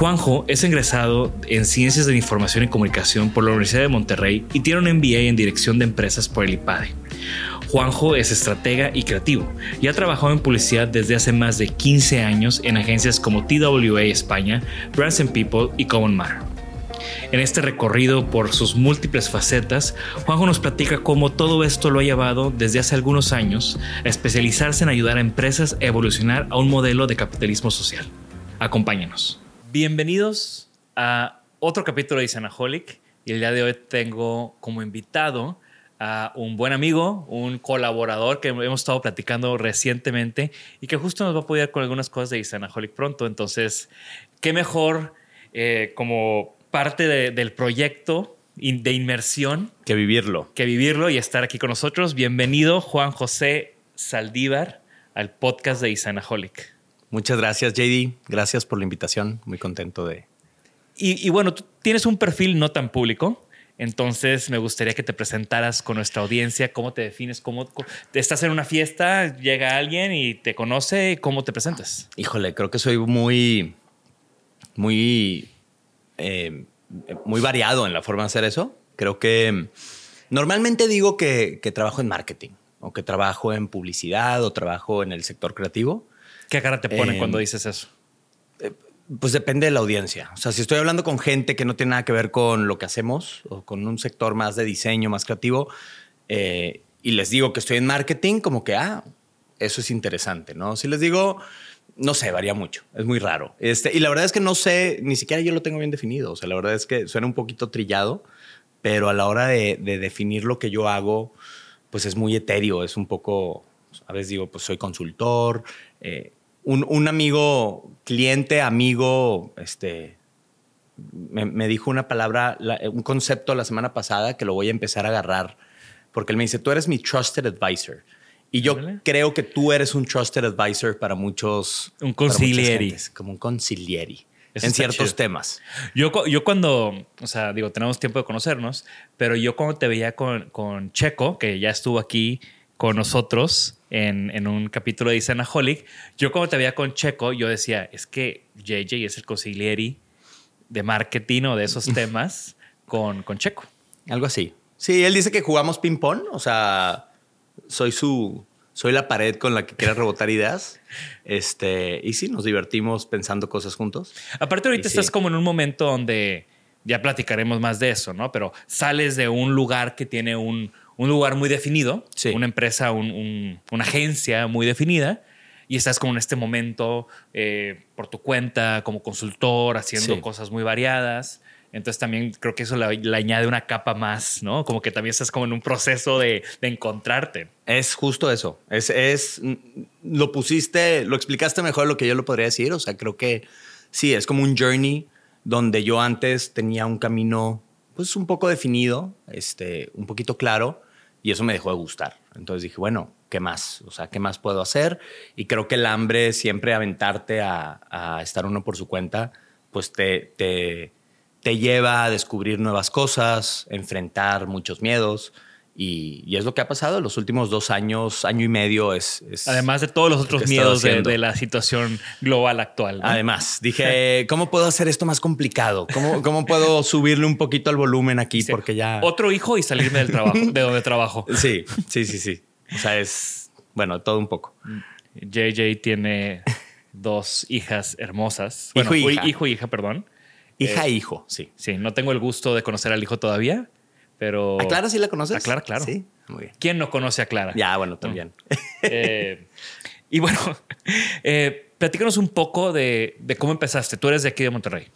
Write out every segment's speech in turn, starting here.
Juanjo es egresado en Ciencias de la Información y Comunicación por la Universidad de Monterrey y tiene un MBA en Dirección de Empresas por el IPADE. Juanjo es estratega y creativo y ha trabajado en publicidad desde hace más de 15 años en agencias como TWA España, Brands and People y Common Matter. En este recorrido por sus múltiples facetas, Juanjo nos platica cómo todo esto lo ha llevado desde hace algunos años a especializarse en ayudar a empresas a evolucionar a un modelo de capitalismo social. Acompáñenos. Bienvenidos a otro capítulo de Isanaholic y el día de hoy tengo como invitado a un buen amigo, un colaborador que hemos estado platicando recientemente y que justo nos va a apoyar con algunas cosas de Isanaholic pronto. Entonces, qué mejor eh, como parte de- del proyecto de inmersión que vivirlo. que vivirlo y estar aquí con nosotros. Bienvenido, Juan José Saldívar, al podcast de Isanaholic. Muchas gracias, JD. Gracias por la invitación. Muy contento de. Y, y bueno, tú tienes un perfil no tan público, entonces me gustaría que te presentaras con nuestra audiencia, cómo te defines, cómo estás en una fiesta, llega alguien y te conoce, cómo te presentas. Híjole, creo que soy muy. Muy. eh, muy variado en la forma de hacer eso. Creo que. Normalmente digo que, que trabajo en marketing, o que trabajo en publicidad, o trabajo en el sector creativo. ¿Qué cara te ponen Em, cuando dices eso? Pues depende de la audiencia. O sea, si estoy hablando con gente que no tiene nada que ver con lo que hacemos o con un sector más de diseño, más creativo, eh, y les digo que estoy en marketing, como que, ah, eso es interesante, ¿no? Si les digo, no sé, varía mucho, es muy raro. Este, y la verdad es que no sé, ni siquiera yo lo tengo bien definido. O sea, la verdad es que suena un poquito trillado, pero a la hora de, de definir lo que yo hago, pues es muy etéreo, es un poco, a veces digo, pues soy consultor, eh, un, un amigo, cliente, amigo, este, me, me dijo una palabra, la- un concepto la semana pasada que lo voy a empezar a agarrar, porque él me dice, tú eres mi trusted advisor. Y yo creo que tú eres un trusted advisor para muchos. Un como un consiglieri. Eso en ciertos chido. temas. Yo, yo cuando, o sea, digo, tenemos tiempo de conocernos, pero yo cuando te veía con, con Checo, que ya estuvo aquí con nosotros en, en un capítulo de Isanaholic, yo cuando te veía con Checo, yo decía, es que JJ es el consiglieri de marketing o de esos temas con, con Checo. Algo así. Sí, él dice que jugamos ping-pong. O sea, soy su. Soy la pared con la que quiere rebotar ideas. Este, y sí, nos divertimos pensando cosas juntos. Aparte ahorita Y sí. estás como en un momento donde ya platicaremos más de eso, ¿no? Pero sales de un lugar que tiene un, un lugar muy definido, Sí. una empresa, un- un- una agencia muy definida, y estás como en este momento eh, por tu cuenta, como consultor, haciendo Sí. cosas muy variadas. Entonces también creo que eso le, añade una capa más, ¿no? Como que también estás como en un proceso de, de encontrarte. Es justo eso. Es, es, lo pusiste, lo explicaste mejor lo que yo lo podría decir. O sea, creo que sí, es como un journey donde yo antes tenía un camino, pues un poco definido, este, un poquito claro, y eso me dejó de gustar. Entonces dije, bueno, ¿qué más? O sea, ¿qué más puedo hacer? Y creo que el hambre, siempre aventarte a, a estar uno por su cuenta, pues te, te, te lleva a descubrir nuevas cosas, enfrentar muchos miedos. Y, y es lo que ha pasado los últimos dos años, año y medio. Es, es- Además de todos los lo otros miedos de, la situación global actual. ¿no? Además, dije, ¿cómo puedo hacer esto más complicado? ¿Cómo, cómo puedo subirle un poquito al volumen aquí? Porque ya... Otro hijo y salirme del trabajo, de donde trabajo. Sí, sí, sí, sí. O sea, es, bueno, todo un poco. JJ tiene dos hijas hermosas. Hijo Bueno, y hija. hijo y hija, perdón. Hija e hijo, sí. Sí, no tengo el gusto de conocer al hijo todavía, pero... ¿A Clara sí la conoces? A Clara, claro. Sí, muy bien. ¿Quién no conoce a Clara? Ya, bueno, también. Eh, y bueno, eh, platícanos un poco de, de cómo empezaste. Tú eres de aquí de Monterrey.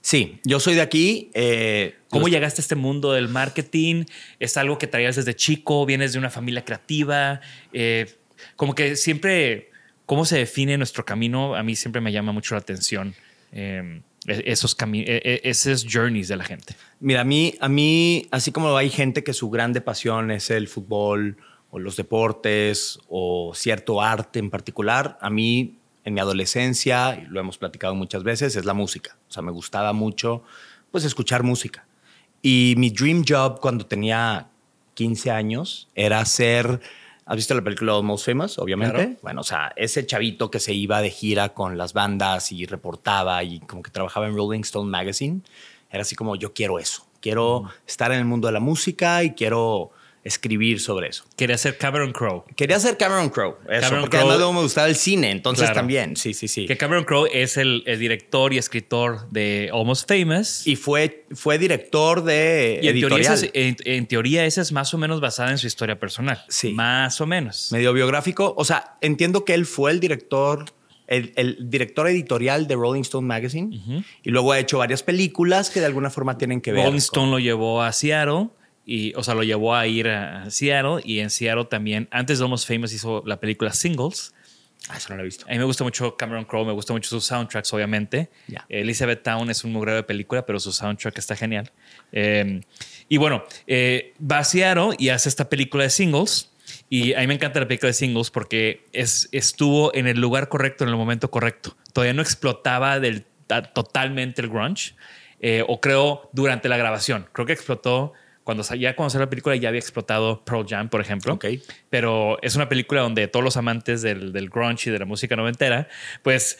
Sí, yo soy de aquí. eh, ¿Cómo los- llegaste a este mundo del marketing? ¿Es algo que traías desde chico? ¿Vienes de una familia creativa? Eh, como que siempre, ¿cómo se define nuestro camino? A mí siempre me llama mucho la atención eh, esos, cami- eh, eh, esos journeys de la gente. Mira, a mí, a mí, así como hay gente que su grande pasión es el fútbol o los deportes o cierto arte en particular, a mí en mi adolescencia, lo hemos platicado muchas veces, es la música. O sea, me gustaba mucho pues escuchar música. Y mi dream job cuando tenía 15 años era ser, ¿has visto la película Most Famous? Obviamente. Claro. Bueno, o sea, ese chavito que se iba de gira con las bandas y reportaba y como que trabajaba en Rolling Stone Magazine, era así como yo quiero eso, quiero estar en el mundo de la música y quiero escribir sobre eso. Quería ser Cameron Crowe. Quería ser Cameron Crowe, eso, Cameron porque Crowe- además luego me gustaba el cine, entonces Claro. también, sí, sí, sí. Que Cameron Crowe es el, el director y escritor de Almost Famous. Y fue, fue director de Y en teoría, editorial. esa es, en, en teoría esa es más o menos basada en su historia personal. Sí. Más o menos. medio biográfico. O sea, entiendo que él fue el director, el, el director editorial de Rolling Stone Magazine y luego ha hecho varias películas que de alguna forma tienen que ver. Rolling con- Stone lo llevó a Seattle. Y, o sea, lo llevó a ir a Seattle y en Seattle también, antes de Almost Famous hizo la película Singles. Ah, eso no lo he visto. A mí me gusta mucho Cameron Crowe, me gusta mucho sus soundtracks, obviamente. Ya. Elizabeth Town es un mugrero de película, pero su soundtrack está genial. Eh, y bueno, eh, va a Seattle y hace esta película de singles. Y a mí me encanta la película de singles porque es, estuvo en el lugar correcto, en el momento correcto. Todavía no explotaba del, ta- totalmente el grunge. eh, o creo durante la grabación. Creo que explotó cuando ya cuando salió la película ya había explotado Pearl Jam, por ejemplo. Ok. Pero es una película donde todos los amantes del, del grunge y de la música noventera, pues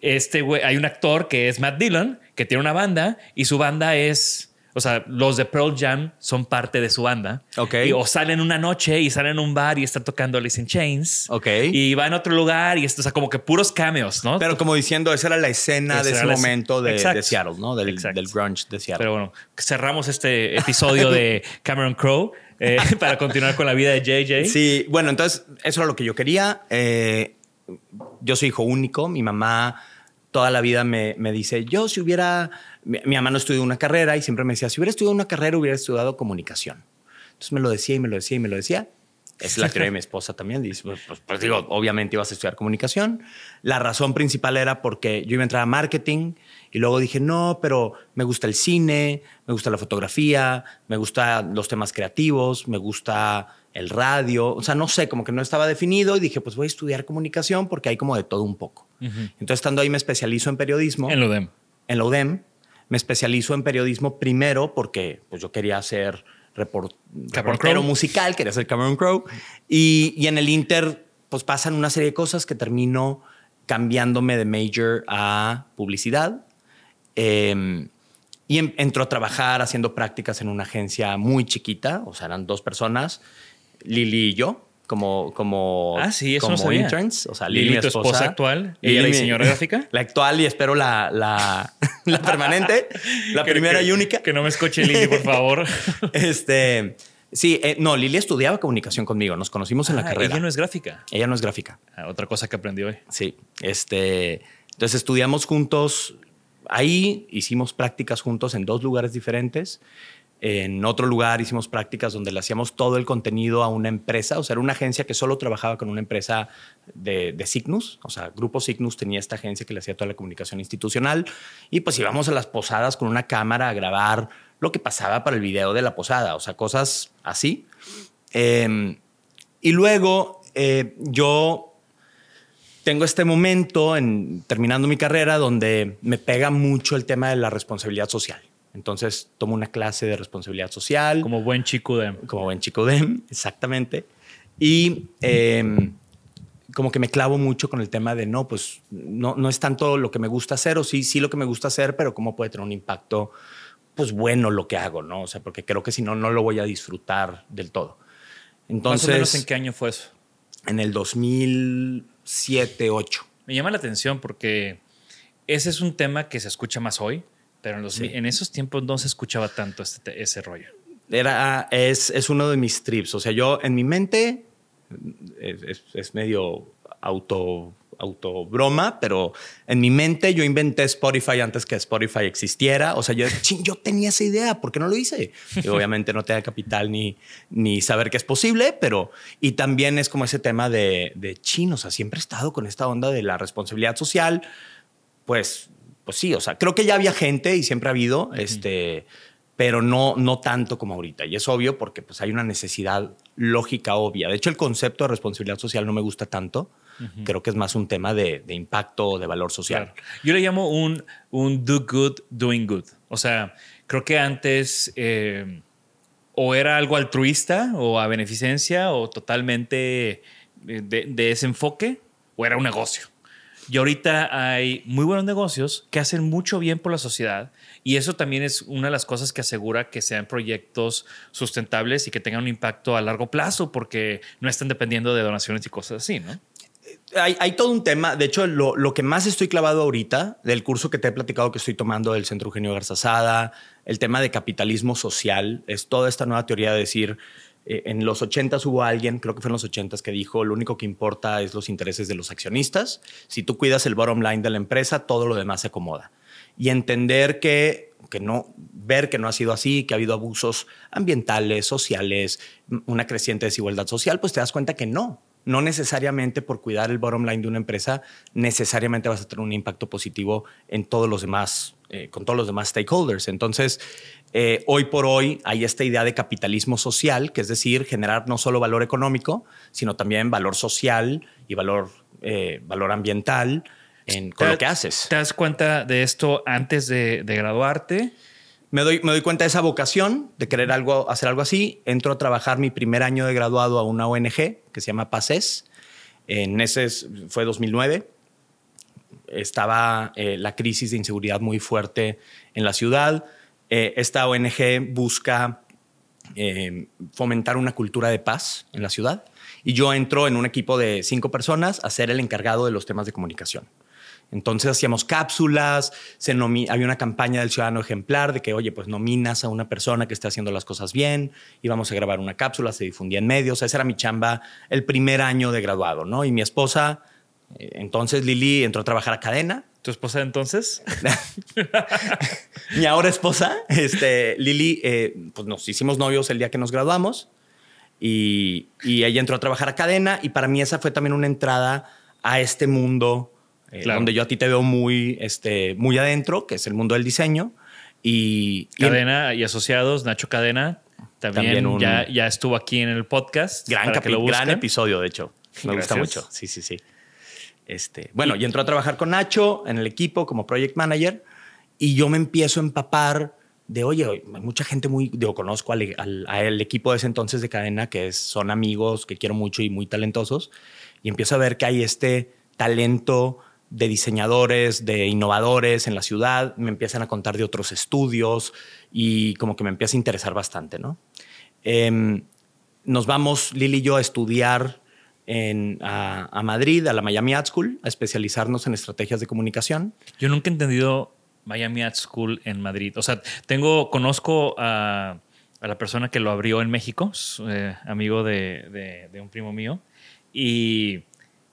este güey, hay un actor que es Matt Dillon, que tiene una banda y su banda es, o sea, los de Pearl Jam son parte de su banda. Ok. Y, o salen una noche y salen en un bar y están tocando Alice in Chains. Ok. Y va en otro lugar y esto, o sea, como que puros cameos, ¿no? Pero como diciendo, esa era la escena Esa de ese momento de, Seattle, ¿no? Del, del grunge de Seattle. Pero bueno, cerramos este episodio de Cameron Crowe eh, para continuar con la vida de JJ. Sí, bueno, entonces eso era lo que yo quería. Eh, yo soy hijo único. Mi mamá toda la vida me, me dice, yo si hubiera, mi, mi mamá no estudió una carrera y siempre me decía, si hubiera estudiado una carrera, hubiera estudiado comunicación. Entonces me lo decía y me lo decía y me lo decía. Es la teoría de mi esposa también. Dice, pues, pues, pues, digo, obviamente ibas a estudiar comunicación. La razón principal era porque yo iba a entrar a marketing y luego dije, no, pero me gusta el cine, me gusta la fotografía, me gustan los temas creativos, me gusta el radio. O sea, no sé, como que no estaba definido y dije, pues voy a estudiar comunicación porque hay como de todo un poco. Entonces, estando ahí, me especializo en periodismo En lo de en la UDEM. Me especializo en periodismo primero porque pues, yo quería ser report- reportero musical, quería ser Cameron Crowe. Y, y en el Inter, pues pasan una serie de cosas que termino cambiándome de major a publicidad. Eh, y em- entro a trabajar haciendo prácticas en una agencia muy chiquita, o sea, eran dos personas, Lili y yo, como, como, Ah, sí, eso como no sabía. interns. O sea, Lili, Lili, mi tu esposa actual, ella la diseñadora gráfica. La actual y espero la, la, la permanente, la Que- primera que- y única. Que no me escuche Lili, por favor. Este, sí, eh, no, Lili estudiaba comunicación conmigo, nos conocimos en la Ah, carrera. Ella no es gráfica. Ella no es gráfica. Ah, otra cosa que aprendí hoy. Sí, este, entonces estudiamos juntos. Ahí hicimos prácticas juntos en dos lugares diferentes. En otro lugar hicimos prácticas donde le hacíamos todo el contenido a una empresa, o sea, era una agencia que solo trabajaba con una empresa de, de Signus, o sea, Grupo Signus tenía esta agencia que le hacía toda la comunicación institucional y pues íbamos a las posadas con una cámara a grabar lo que pasaba para el video de la posada, o sea, cosas así. Eh, y luego eh, yo tengo este momento en terminando mi carrera donde me pega mucho el tema de la responsabilidad social. Entonces tomo una clase de responsabilidad social Como buen chico de... como buen chico de exactamente. Y eh, como que me clavo mucho con el tema de no, pues no, no es tanto lo que me gusta hacer, o sí, sí lo que me gusta hacer, pero cómo puede tener un impacto, pues bueno lo que hago, ¿no? O sea, porque creo que si no, no lo voy a disfrutar del todo. Entonces, Más o menos en qué año fue eso. en el 2007, 8. me llama la atención porque ese es un tema que se escucha más hoy, pero en, los, en esos tiempos no se escuchaba tanto este, ese rollo. Era, es, es, uno de mis trips. O sea, yo en mi mente es, es medio auto auto broma, pero en mi mente yo inventé Spotify antes que Spotify existiera. O sea, yo, yo tenía esa idea, ¿por qué no lo hice? Y obviamente no tenía capital ni, ni saber que es posible, pero y también es como ese tema de, de chin, o sea, siempre he estado con esta onda de la responsabilidad social. Pues, pues sí, o sea, creo que ya había gente y siempre ha habido, este, pero no, no tanto como ahorita. Y es obvio porque pues hay una necesidad lógica obvia. De hecho, el concepto de responsabilidad social no me gusta tanto Creo que es más un tema de, impacto o de valor social. Yo le llamo un, un do good, doing good. O sea, creo que antes eh, o era algo altruista o a beneficencia o totalmente de, de ese enfoque o era un negocio. Y ahorita hay muy buenos negocios que hacen mucho bien por la sociedad y eso también es una de las cosas que asegura que sean proyectos sustentables y que tengan un impacto a largo plazo porque no están dependiendo de donaciones y cosas así, ¿no? hay, todo un tema. De hecho, lo, que más estoy clavado ahorita del curso que te he platicado que estoy tomando del Centro Eugenio Garzazada, el tema de capitalismo social, es toda esta nueva teoría de decir. Eh, en los 80 hubo alguien, creo que fue en los 80 que dijo, lo único que importa es los intereses de los accionistas. Si tú cuidas el bottom line de la empresa, todo lo demás se acomoda. Y entender que, que no, ver que no ha sido así, que ha habido abusos ambientales, sociales, una creciente desigualdad social, pues te das cuenta que no no necesariamente por cuidar el bottom line de una empresa, necesariamente vas a tener un impacto positivo en todos los demás, eh, con todos los demás stakeholders. Entonces, eh, hoy por hoy hay esta idea de capitalismo social, que es decir, generar no solo valor económico, sino también valor social y valor, eh, valor ambiental en, con lo que haces. ¿Te das cuenta de esto antes de, de graduarte? Me doy, me doy cuenta de esa vocación de querer algo, hacer algo así. Entro a trabajar mi primer año de graduado a una ONG que se llama PACES. En ese fue 2009. Estaba eh, la crisis de inseguridad muy fuerte en la ciudad. Eh, esta ONG busca eh, fomentar una cultura de paz en la ciudad. Y yo entro en un equipo de cinco personas a ser el encargado de los temas de comunicación. Entonces hacíamos cápsulas, se había una campaña del ciudadano ejemplar de que, oye, pues nominas a una persona que esté haciendo las cosas bien, íbamos a grabar una cápsula, se difundía en medios, esa era mi chamba el primer año de graduado, ¿no? Y mi esposa, eh, entonces Lili entró a trabajar a cadena. ¿Tu esposa entonces? mi ahora esposa, este, Lili, eh, pues nos hicimos novios el día que nos graduamos y, y ella entró a trabajar a cadena y para mí esa fue también una entrada a este mundo eh, donde yo a ti te veo muy, este, muy adentro, que es el mundo del diseño. Y, Cadena y, asociados, Nacho Cadena, también, ya, ya, estuvo aquí en el podcast. Gran, gran episodio, de hecho. Me gusta mucho. Sí, sí, sí. Este, bueno, y, entró a trabajar con Nacho en el equipo como project manager y yo me empiezo a empapar de, oye, hay mucha gente muy, digo, conozco al, equipo de ese entonces de cadena que son amigos que quiero mucho y muy talentosos y empiezo a ver que hay este talento de diseñadores, de innovadores en la ciudad, me empiezan a contar de otros estudios y como que me empieza a interesar bastante, ¿no? Em, nos vamos, Lili y yo, a estudiar en, a, Madrid, a la Miami Art School, a especializarnos en estrategias de comunicación. Yo nunca he entendido Miami Art School en Madrid. O sea, tengo, conozco a, la persona que lo abrió en México, eh, amigo de, de un primo mío, y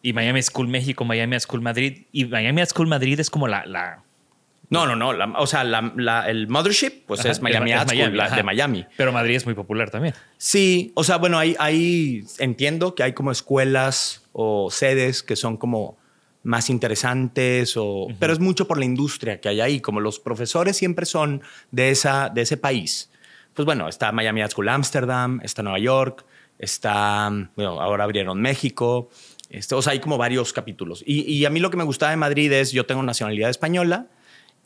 y Miami School México, Miami School Madrid. Y Miami School Madrid es como la. la no, no, no. o sea, el mothership, pues es Miami School de Miami. Pero Madrid es muy popular también. Sí, o sea, bueno, ahí, entiendo que hay como escuelas o sedes que son como más interesantes, o, pero es mucho por la industria que hay ahí. Como los profesores siempre son de, esa, de ese país. Pues bueno, está Miami School Amsterdam, está Nueva York, está, bueno, ahora abrieron México. Este, o sea, hay como varios capítulos. Y, a mí lo que me gustaba de Madrid es, yo tengo nacionalidad española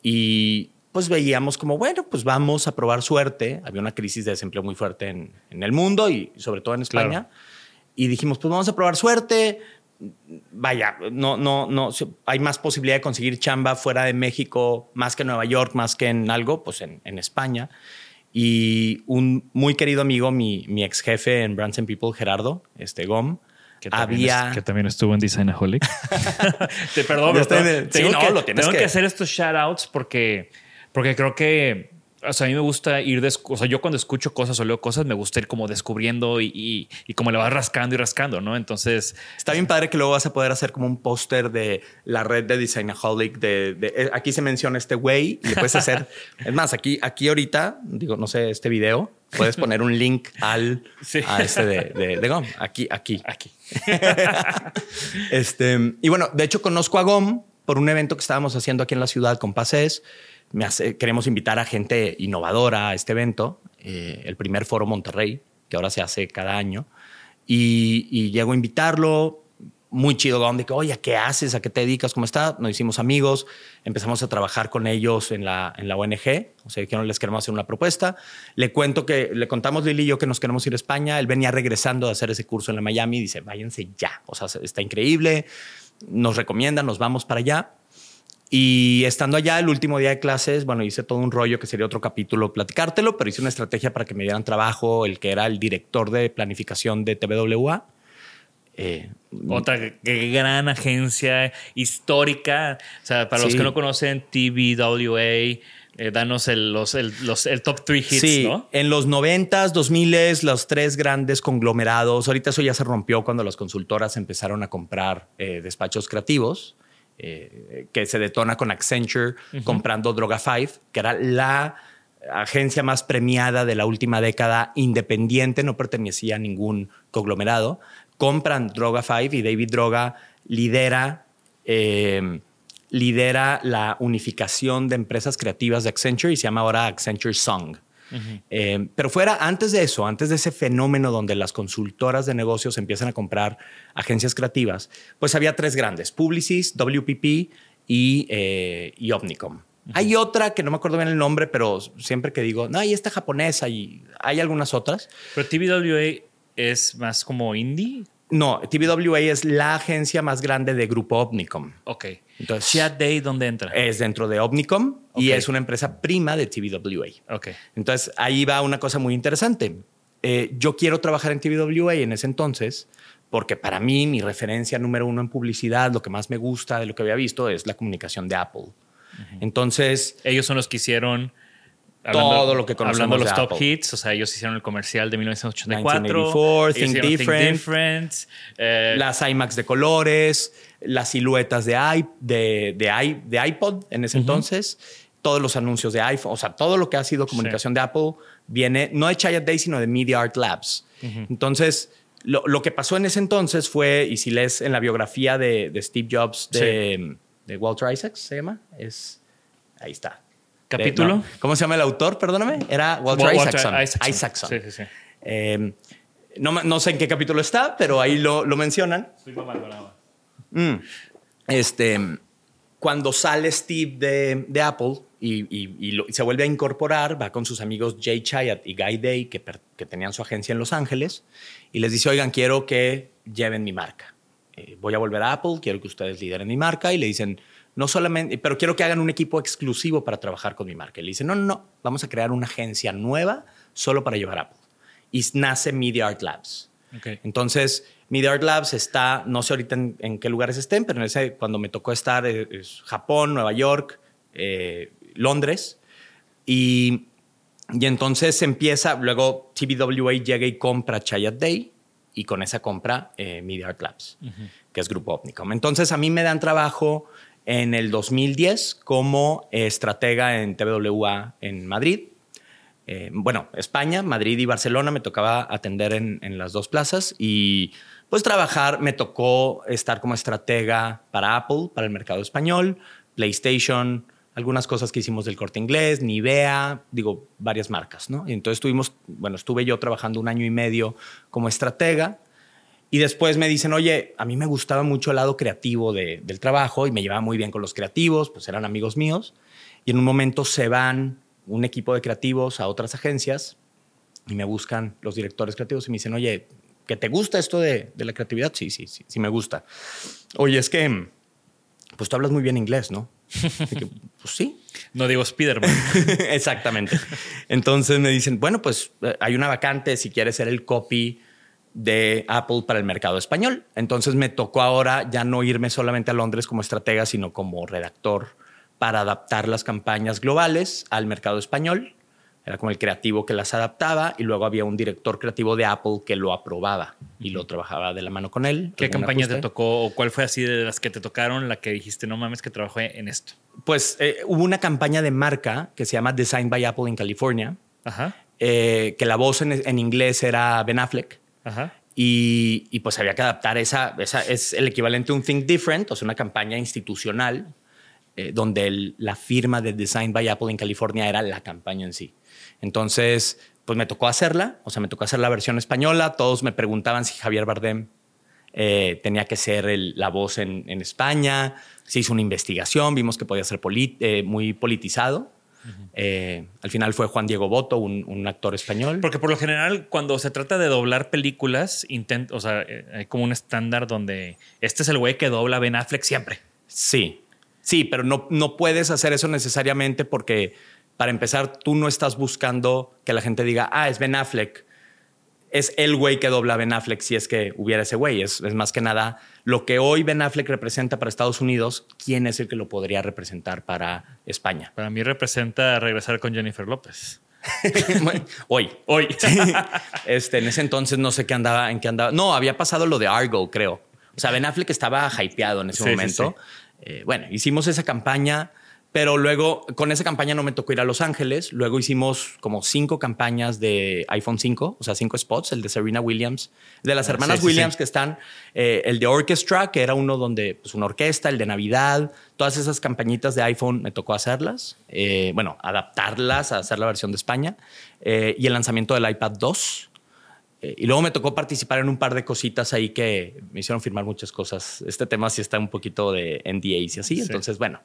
y pues veíamos como, bueno, pues vamos a probar suerte. Había una crisis de desempleo muy fuerte en, el mundo y sobre todo en España. Y dijimos, pues vamos a probar suerte. Vaya, no, no, no, hay más posibilidad de conseguir chamba fuera de México, más que en Nueva York, más que en algo, pues en, España. Y un muy querido amigo, mi, mi ex jefe en Brands People, Gerardo este, Gom, Que había... es- que también estuvo en Designaholic. Te perdón, pero tengo, sí, no, que, lo tengo que que- hacer estos shout outs porque, porque creo que o sea, a mí me gusta ir, des- o sea, yo cuando escucho cosas o leo cosas, me gusta ir como descubriendo y, y, y como le vas rascando y rascando, ¿no? Entonces, Está bien padre que luego vas a poder hacer como un póster de la red de Designaholic. De, de- eh, aquí se menciona este güey y le puedes hacer. es más, aquí, aquí ahorita, digo, no sé, este video, puedes poner un link al Sí. a este de, de, de GOM. Aquí, aquí. aquí. Este, y bueno, de hecho conozco a GOM por un evento que estábamos haciendo aquí en la ciudad con Pases. Me hace- queremos invitar a gente innovadora a este evento, eh, el primer foro Monterrey, que ahora se hace cada año. Y, llego a invitarlo, muy chido GOM, de que, oye, ¿qué haces? ¿A qué te dedicas? ¿Cómo está? Nos hicimos amigos, empezamos a trabajar con ellos en la, en la ONG, o sea, que no les queremos hacer una propuesta. Le cuento que, le contamos Lili y yo que nos queremos ir a España. Él venía regresando a hacer ese curso en la Miami dice, váyanse ya. O sea, está increíble. Nos recomiendan, nos vamos para allá. Y estando allá el último día de clases, bueno, hice todo un rollo que sería otro capítulo platicártelo, pero hice una estrategia para que me dieran trabajo el que era el director de planificación de TWA. Eh, Otra gran agencia histórica. O sea, para los que no conocen, TBWA, eh, danos el, los, el, los- el top three hits, sí, ¿no? en los 90s, 2000s, los tres grandes conglomerados. Ahorita eso ya se rompió cuando las consultoras empezaron a comprar eh, despachos creativos, eh, que se detona con Accenture comprando Droga 5, que era la agencia más premiada de la última década, independiente, no pertenecía a ningún conglomerado. Compran Droga 5 y David Droga lidera eh, lidera la unificación de empresas creativas de Accenture y se llama ahora Accenture Song. Eh, pero fuera, antes de eso, antes de ese fenómeno donde las consultoras de negocios empiezan a comprar agencias creativas, pues había tres grandes, Publicis, WPP y, eh, y Omnicom. Hay otra que no me acuerdo bien el nombre, pero siempre que digo, no, hay esta japonesa y hay algunas otras. Pero TBWA es más como indie. No, TBWA es la agencia más grande de Grupo Omnicom. Ok. Entonces- Chat Day, ¿dónde entra? Es dentro de Omnicom y es una empresa prima de TBWA. ok. Entonces ahí va una cosa muy interesante. Eh, yo quiero trabajar en TBWA en ese entonces porque para mí mi referencia número uno en publicidad, lo que más me gusta de lo que había visto es la comunicación de Apple. Entonces, Ellos son los que hicieron Todo lo que conocemos Hablando de los top Apple. hits, o sea, ellos hicieron el comercial de 1984. 1984, ellos Think Different. Different, eh, las iMacs de colores, las siluetas de, i- de, de, de iPod en ese entonces, todos los anuncios de iPhone, o sea, todo lo que ha sido comunicación de Apple viene no de Chaya Day, sino de Media Art Labs. Entonces, lo, lo que pasó en ese entonces fue, y si lees en la biografía de, de Steve Jobs, de, de Walter Isaacs, se llama, es, ahí está. ¿Capítulo? no, ¿Cómo se llama el autor? Perdóname. Era Walter, Wa- Walter Isaacson. Isaacson. Isaacson. Sí, sí, sí. Eh, no, sé en qué capítulo está, pero ahí lo, lo mencionan. Mm. Este, cuando sale Steve de, de Apple y, y- y lo- y se vuelve a incorporar, va con sus amigos Jay Chayat y Guy Day, que, per- que tenían su agencia en Los Ángeles, y les dice, oigan, quiero que lleven mi marca. Eh, voy a volver a Apple, quiero que ustedes lideren mi marca. Y le dicen, no solamente, pero quiero que hagan un equipo exclusivo para trabajar con mi marca. Y le dicen, no, no, no, vamos a crear una agencia nueva solo para llevar a Apple. Y nace Media Art Labs. Ok. Entonces, Media Art Labs está, no sé ahorita en, en qué lugares estén, pero en ese, cuando me tocó estar, eh, es Japón, Nueva York, eh, Londres. Y, y entonces empieza, luego TBWA llega y compra Chayat Day y con esa compra eh, Media Art Labs, que es Grupo Omnicom. Entonces a mí me dan trabajo en el 2010 como estratega en TBWA en Madrid. Eh, bueno, España, Madrid y Barcelona me tocaba atender en, en las dos plazas y pues trabajar, me tocó estar como estratega para Apple, para el mercado español, PlayStation, algunas cosas que hicimos del corte inglés, Nivea, digo, varias marcas, ¿no? Y entonces estuvimos, bueno, estuve yo trabajando un año y medio como estratega y después me dicen, oye, a mí me gustaba mucho el lado creativo de- del trabajo y me llevaba muy bien con los creativos, pues eran amigos míos. Y en un momento se van un equipo de creativos a otras agencias y me buscan los directores creativos y me dicen, oye, ¿que te gusta esto de, de la creatividad? Sí, sí, sí, sí me gusta. Oye, es que, pues tú hablas muy bien inglés, ¿no? Que, pues sí, No digo Spider-Man. Exactamente. Entonces me dicen, bueno, pues eh, hay una vacante si quieres ser el copy de Apple para el mercado español. Entonces me tocó ahora ya no irme solamente a Londres como estratega, sino como redactor para adaptar las campañas globales al mercado español. Era como el creativo que las adaptaba y luego había un director creativo de Apple que lo aprobaba y lo trabajaba de la mano con él. ¿Qué campaña te tocó o cuál fue así de las que te tocaron la que dijiste, no mames, que trabajé en esto? Pues eh, hubo una campaña de marca que se llama Design by Apple en California, eh, que la voz en, inglés era Ben Affleck. Y, pues había que adaptar esa, esa, es el equivalente a un Think Different, o sea, una campaña institucional eh, donde la firma de Design by Apple en California era la campaña en sí. Entonces, pues me tocó hacerla, o sea, me tocó hacer la versión española. Todos me preguntaban si Javier Bardem eh, tenía que ser la voz en, España. Se hizo una investigación, vimos que podía ser eh, muy politizado. Eh, al final fue Juan Diego Boto, un, actor español. Porque por lo general, cuando se trata de doblar películas, o sea, hay como un estándar donde este es el güey que dobla Ben Affleck siempre. Sí, sí, pero no, no puedes hacer eso necesariamente porque para empezar, tú no estás buscando que la gente diga, ah, es Ben Affleck. Es el güey que dobla Ben Affleck si es que hubiera ese güey. Es, más que nada lo que hoy Ben Affleck representa para Estados Unidos, ¿quién es el que lo podría representar para España? Para mí representa regresar con Jennifer López. hoy. Hoy. Este, en ese entonces no sé qué andaba, en qué andaba. No, había pasado lo de Argo, creo. O sea, Ben Affleck estaba hypeado en ese momento. Eh, bueno, hicimos esa campaña. Pero luego, con esa campaña no me tocó ir a Los Ángeles. Luego hicimos como cinco campañas de iPhone 5, o sea, cinco spots, el de Serena Williams, de las ah, hermanas Williams que están, eh, el de Orchestra, que era uno donde, pues una orquesta, el de Navidad, todas esas campañitas de iPhone me tocó hacerlas, eh, bueno, adaptarlas a hacer la versión de España, eh, y el lanzamiento del iPad 2. y luego me tocó participar en un par de cositas ahí que me hicieron firmar muchas cosas. Este tema sí está un poquito de NDAs y así. Entonces, bueno,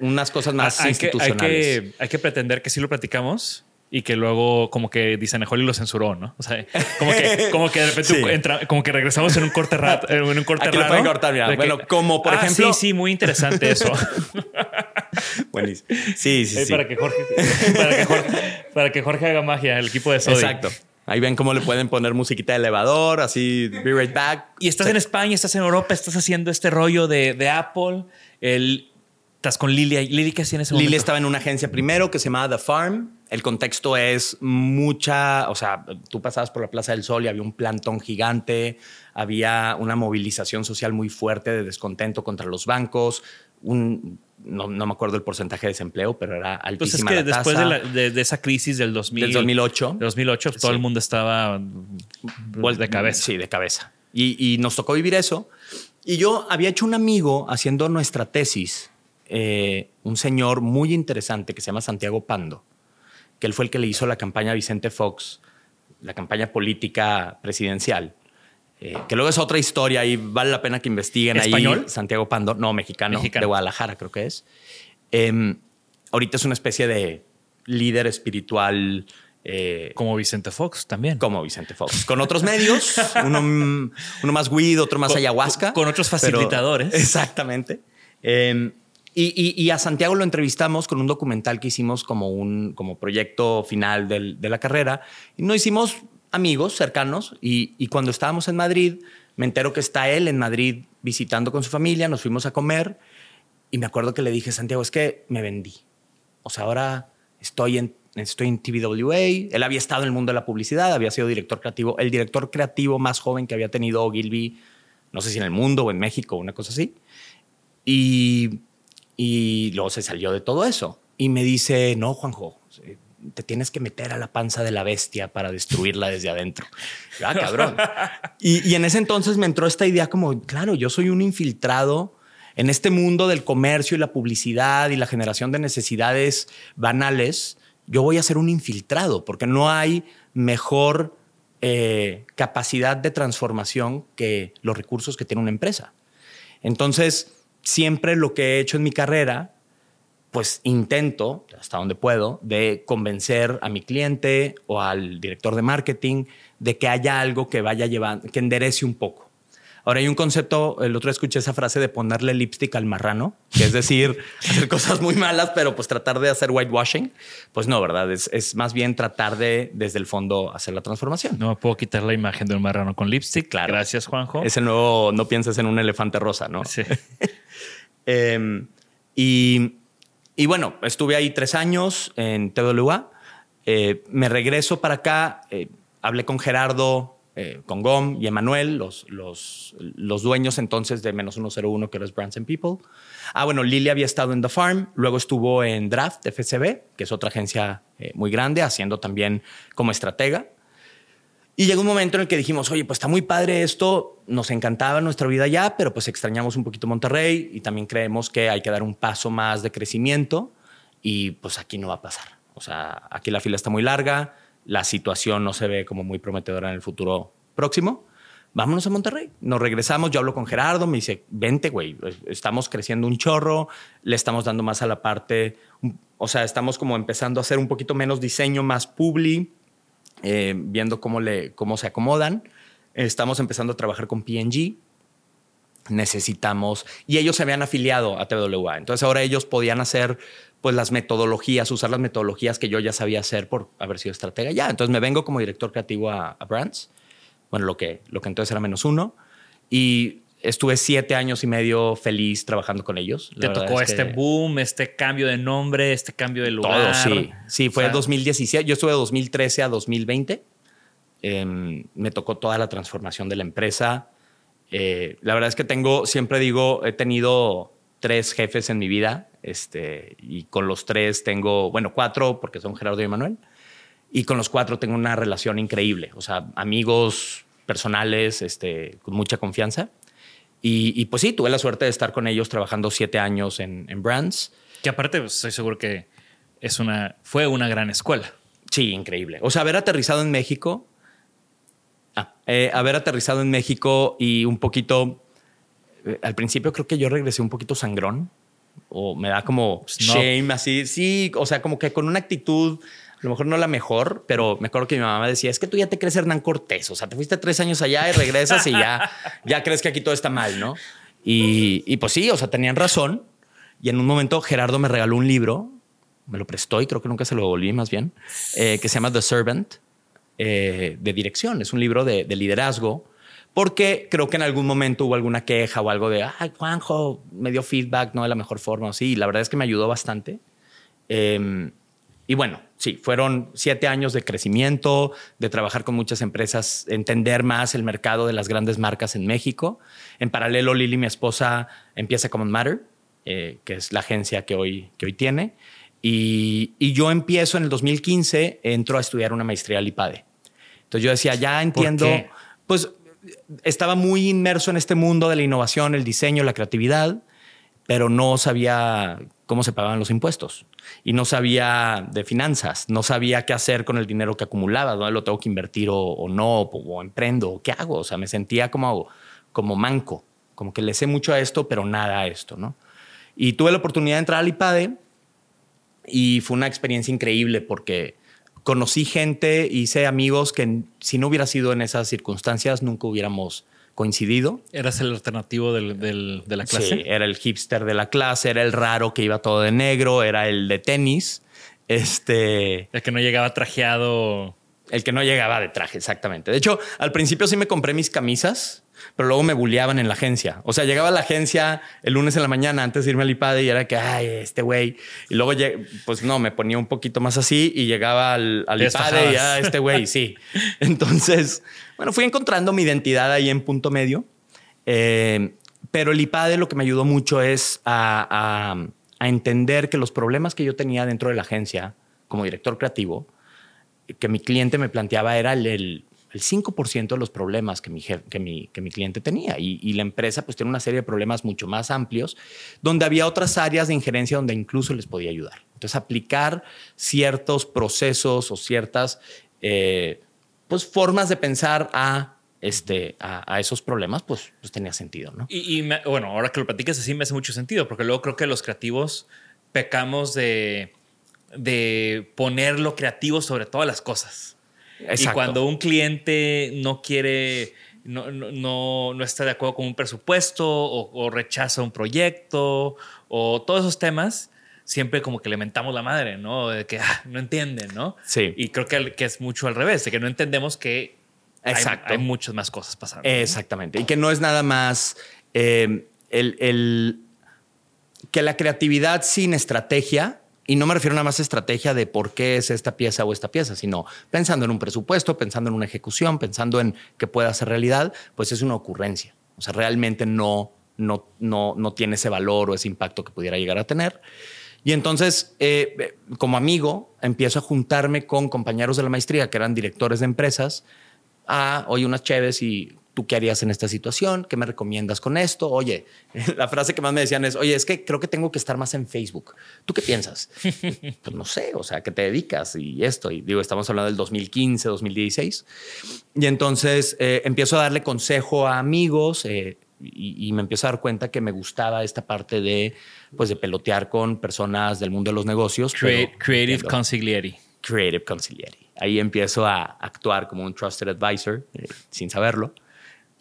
unas cosas más hay institucionales. Que, hay, que, pretender que sí lo platicamos y que luego como que dicen Holly lo censuró, ¿no? O sea, como que, como que de repente entra, como que regresamos en un corte rato, en un corte Aquí Lo cortar, mira. bueno, como por ah, ejemplo. Sí, sí, muy interesante eso. Buenísimo. Sí, sí, sí. Para que, Jorge, para, que Jorge, para que Jorge haga magia, el equipo de Sodi. Exacto. Ahí ven cómo le pueden poner musiquita de elevador, así, be right back. Y estás en España, estás en Europa, estás haciendo este rollo de, de Apple. El, Estás con Lilia. ¿Lili qué hacía en ese momento? Lili estaba en una agencia primero que se llamaba The Farm. El contexto es mucha, o sea, tú pasabas por la Plaza del Sol y había un plantón gigante, había una movilización social muy fuerte de descontento contra los bancos, un, no, me acuerdo el porcentaje de desempleo, pero era altísima pues es que después de, esa crisis del, 2000, del 2008, 2008 todo el mundo estaba de cabeza. Sí, de cabeza. Y, y nos tocó vivir eso. Y yo había hecho un amigo haciendo nuestra tesis eh, un señor muy interesante que se llama Santiago Pando, que él fue el que le hizo la campaña a Vicente Fox, la campaña política presidencial. Eh, que luego es otra historia y vale la pena que investiguen ¿Español? ahí. Santiago Pando, no, mexicano, de Guadalajara creo que es. Em, ahorita es una especie de líder espiritual. Eh, como Vicente Fox también. Como Vicente Fox. Con otros medios, uno, uno, más weed, otro más ayahuasca. Con, otros facilitadores. exactamente. Em, y, a Santiago lo entrevistamos con un documental que hicimos como un como proyecto final de la carrera. Y nos hicimos amigos cercanos. Y, cuando estábamos en Madrid, me entero que está él en Madrid visitando con su familia. Nos fuimos a comer. Y me acuerdo que le dije, Santiago, es que me vendí. O sea, ahora estoy en, estoy en TVWA. Él había estado en el mundo de la publicidad, había sido director creativo, el director creativo más joven que había tenido Gilby, no sé si en el mundo o en México, una cosa así. Y y luego se salió de todo eso. Y me dice, no, Juanjo, te tienes que meter a la panza de la bestia para destruirla desde adentro. Ah, cabrón. y, en ese entonces me entró esta idea como, claro, yo soy un infiltrado en este mundo del comercio y la publicidad y la generación de necesidades banales. Yo voy a ser un infiltrado porque no hay mejor eh, capacidad de transformación que los recursos que tiene una empresa. Entonces, siempre lo que he hecho en mi carrera, pues intento, hasta donde puedo, de convencer a mi cliente o al director de marketing de que haya algo que vaya llevando, que enderece un poco. Ahora hay un concepto, el otro día escuché esa frase de ponerle lipstick al marrano, que es decir, hacer cosas muy malas, pero pues tratar de hacer whitewashing. Pues no, ¿verdad? Es, es, más bien tratar de desde el fondo hacer la transformación. No me puedo quitar la imagen de un marrano con lipstick. Claro. Gracias, Juanjo. Ese nuevo, no pienses en un elefante rosa, ¿no? Sí. eh, y, y, bueno, estuve ahí tres años en TWA. Eh, me regreso para acá, eh, hablé con Gerardo eh, con GOM y Emanuel, los, los, los, dueños entonces de menos 101, que es Brands and People. Ah, bueno, Lili había estado en The Farm, luego estuvo en Draft FCB, que es otra agencia eh, muy grande, haciendo también como estratega. Y llegó un momento en el que dijimos, oye, pues está muy padre esto, nos encantaba nuestra vida ya, pero pues extrañamos un poquito Monterrey y también creemos que hay que dar un paso más de crecimiento y pues aquí no va a pasar. O sea, aquí la fila está muy larga, la situación no se ve como muy prometedora en el futuro próximo, vámonos a Monterrey. Nos regresamos, yo hablo con Gerardo, me dice, vente, güey, estamos creciendo un chorro, le estamos dando más a la parte, o sea, estamos como empezando a hacer un poquito menos diseño, más publi, eh, viendo cómo, le, cómo se acomodan. Estamos empezando a trabajar con PNG. Necesitamos, y ellos se habían afiliado a TWA, entonces ahora ellos podían hacer pues las metodologías, usar las metodologías que yo ya sabía hacer por haber sido estratega ya. Entonces me vengo como director creativo a, Brands, bueno, lo que, lo que entonces era menos uno, y estuve siete años y medio feliz trabajando con ellos. Te tocó este boom, este cambio de nombre, este cambio de lugar. Todo, sí. Sí, fue 2017. Yo estuve de 2013 a 2020. Em, me tocó toda la transformación de la empresa. Eh, la verdad es que tengo, siempre digo, he tenido tres jefes en mi vida este, y con los tres tengo, bueno, cuatro porque son Gerardo y Manuel. Y con los cuatro tengo una relación increíble. O sea, amigos personales, este, con mucha confianza. Y, pues sí, tuve la suerte de estar con ellos trabajando siete años en, Brands. Que aparte, pues, estoy seguro que es una, fue una gran escuela. Sí, increíble. O sea, haber aterrizado en México, ah, eh, haber aterrizado en México y un poquito, eh, al principio creo que yo regresé un poquito sangrón o me da como shame así. Sí, o sea, como que con una actitud, a lo mejor no la mejor, pero me acuerdo que mi mamá decía, es que tú ya te crees Hernán Cortés, o sea, te fuiste tres años allá y regresas y ya, ya crees que aquí todo está mal, ¿no? Y, y pues sí, o sea, tenían razón. Y en un momento Gerardo me regaló un libro, me lo prestó y creo que nunca se lo devolví más bien, eh, que se llama The Servant, eh, de dirección. Es un libro de, de liderazgo porque creo que en algún momento hubo alguna queja o algo de, ay, Juanjo me dio feedback, no de la mejor forma. Sí, la verdad es que me ayudó bastante. Em, y bueno, sí, fueron siete años de crecimiento, de trabajar con muchas empresas, entender más el mercado de las grandes marcas en México. En paralelo, Lili, mi esposa, empieza Common Matter, eh, que es la agencia que hoy, que hoy tiene. Y, y, yo empiezo en el 2015, entro a estudiar una maestría al IPADE. Entonces yo decía, ya entiendo, pues estaba muy inmerso en este mundo de la innovación, el diseño, la creatividad, pero no sabía cómo se pagaban los impuestos y no sabía de finanzas, no sabía qué hacer con el dinero que acumulaba, dónde lo tengo que invertir o, no, o, emprendo, o qué hago. O sea, me sentía como, como manco, como que le sé mucho a esto, pero nada a esto, ¿no? Y tuve la oportunidad de entrar al IPADE y fue una experiencia increíble porque conocí gente, hice amigos que si no hubiera sido en esas circunstancias nunca hubiéramos coincidido. ¿Eras el alternativo del, de la clase? Sí, era el hipster de la clase, era el raro que iba todo de negro, era el de tenis. Este. El que no llegaba trajeado. El que no llegaba de traje, exactamente. De hecho, al principio sí me compré mis camisas pero luego me bulleaban en la agencia. O sea, llegaba a la agencia el lunes en la mañana antes de irme al IPADE y era que, ay, este güey. Y luego, pues no, me ponía un poquito más así y llegaba al, al IPADE y, ah, este güey, sí. Entonces, bueno, fui encontrando mi identidad ahí en punto medio. Eh, pero el IPADE lo que me ayudó mucho es a, a entender que los problemas que yo tenía dentro de la agencia como director creativo, que mi cliente me planteaba era el, el 5% de los problemas que mi, que mi, que mi cliente tenía. Y, la empresa pues tiene una serie de problemas mucho más amplios, donde había otras áreas de injerencia donde incluso les podía ayudar. Entonces, aplicar ciertos procesos o ciertas eh, pues, formas de pensar a, este, a, esos problemas, pues, pues, tenía sentido. ¿no? Y, bueno, ahora que lo platicas así me hace mucho sentido, porque luego creo que los creativos pecamos de, de poner lo creativo sobre todas las cosas. Y cuando un cliente no quiere no, no, no, está de acuerdo con un presupuesto o, rechaza un proyecto o todos esos temas, siempre como que le mentamos la madre, ¿no? De que ah, no entienden, ¿no? Sí. Y creo que, que, es mucho al revés, de que no entendemos que Exacto. Hay, muchas más cosas pasando. Exactamente. Y que no es nada más eh, el, el, que la creatividad sin estrategia y no me refiero nada más a estrategia de por qué es esta pieza o esta pieza, sino pensando en un presupuesto, pensando en una ejecución, pensando en que pueda ser realidad, pues es una ocurrencia. O sea, realmente no, no, no, no tiene ese valor o ese impacto que pudiera llegar a tener. Y entonces, eh, como amigo, empiezo a juntarme con compañeros de la maestría que eran directores de empresas a, hoy unas chéves y ¿tú qué harías en esta situación? ¿Qué me recomiendas con esto? Oye, la frase que más me decían es, oye, es que creo que tengo que estar más en Facebook. ¿Tú qué piensas? pues no sé, o sea, ¿qué te dedicas? Y esto, y digo, estamos hablando del 2015, 2016. Y entonces eh, empiezo a darle consejo a amigos eh, y, me empiezo a dar cuenta que me gustaba esta parte de, pues, de pelotear con personas del mundo de los negocios. creative Consiglieri. Creative Consiglieri. Ahí empiezo a actuar como un trusted advisor, eh, sin saberlo.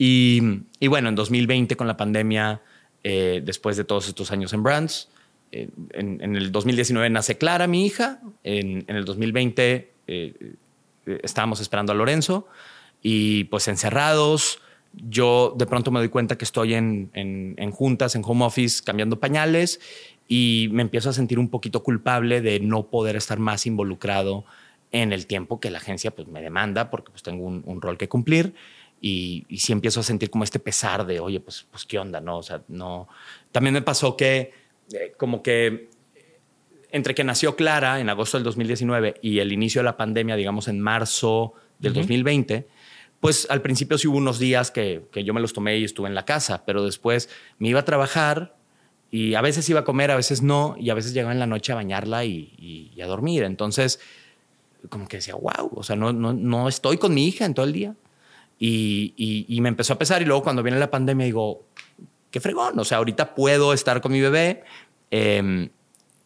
Y, bueno, en 2020 con la pandemia, eh, después de todos estos años en Brands, eh, en, el 2019 nace Clara, mi hija, en, el 2020 eh, estábamos esperando a Lorenzo. Y pues encerrados, yo de pronto me doy cuenta que estoy en, en, juntas, en home office, cambiando pañales y me empiezo a sentir un poquito culpable de no poder estar más involucrado en el tiempo que la agencia pues, me demanda porque pues, tengo un, un rol que cumplir y, y sí empiezo a sentir como este pesar de, oye, pues, pues qué onda, ¿no? O sea, no. También me pasó que, eh, como que entre que nació Clara en agosto del 2019 y el inicio de la pandemia, digamos en marzo del 2020, pues al principio sí hubo unos días que, que, yo me los tomé y estuve en la casa, pero después me iba a trabajar y a veces iba a comer, a veces no, y a veces llegaba en la noche a bañarla y, y, a dormir. Entonces, como que decía, wow, o sea, no, no, no estoy con mi hija en todo el día. Y, me empezó a pesar y luego cuando viene la pandemia digo, qué fregón, o sea, ahorita puedo estar con mi bebé. Em,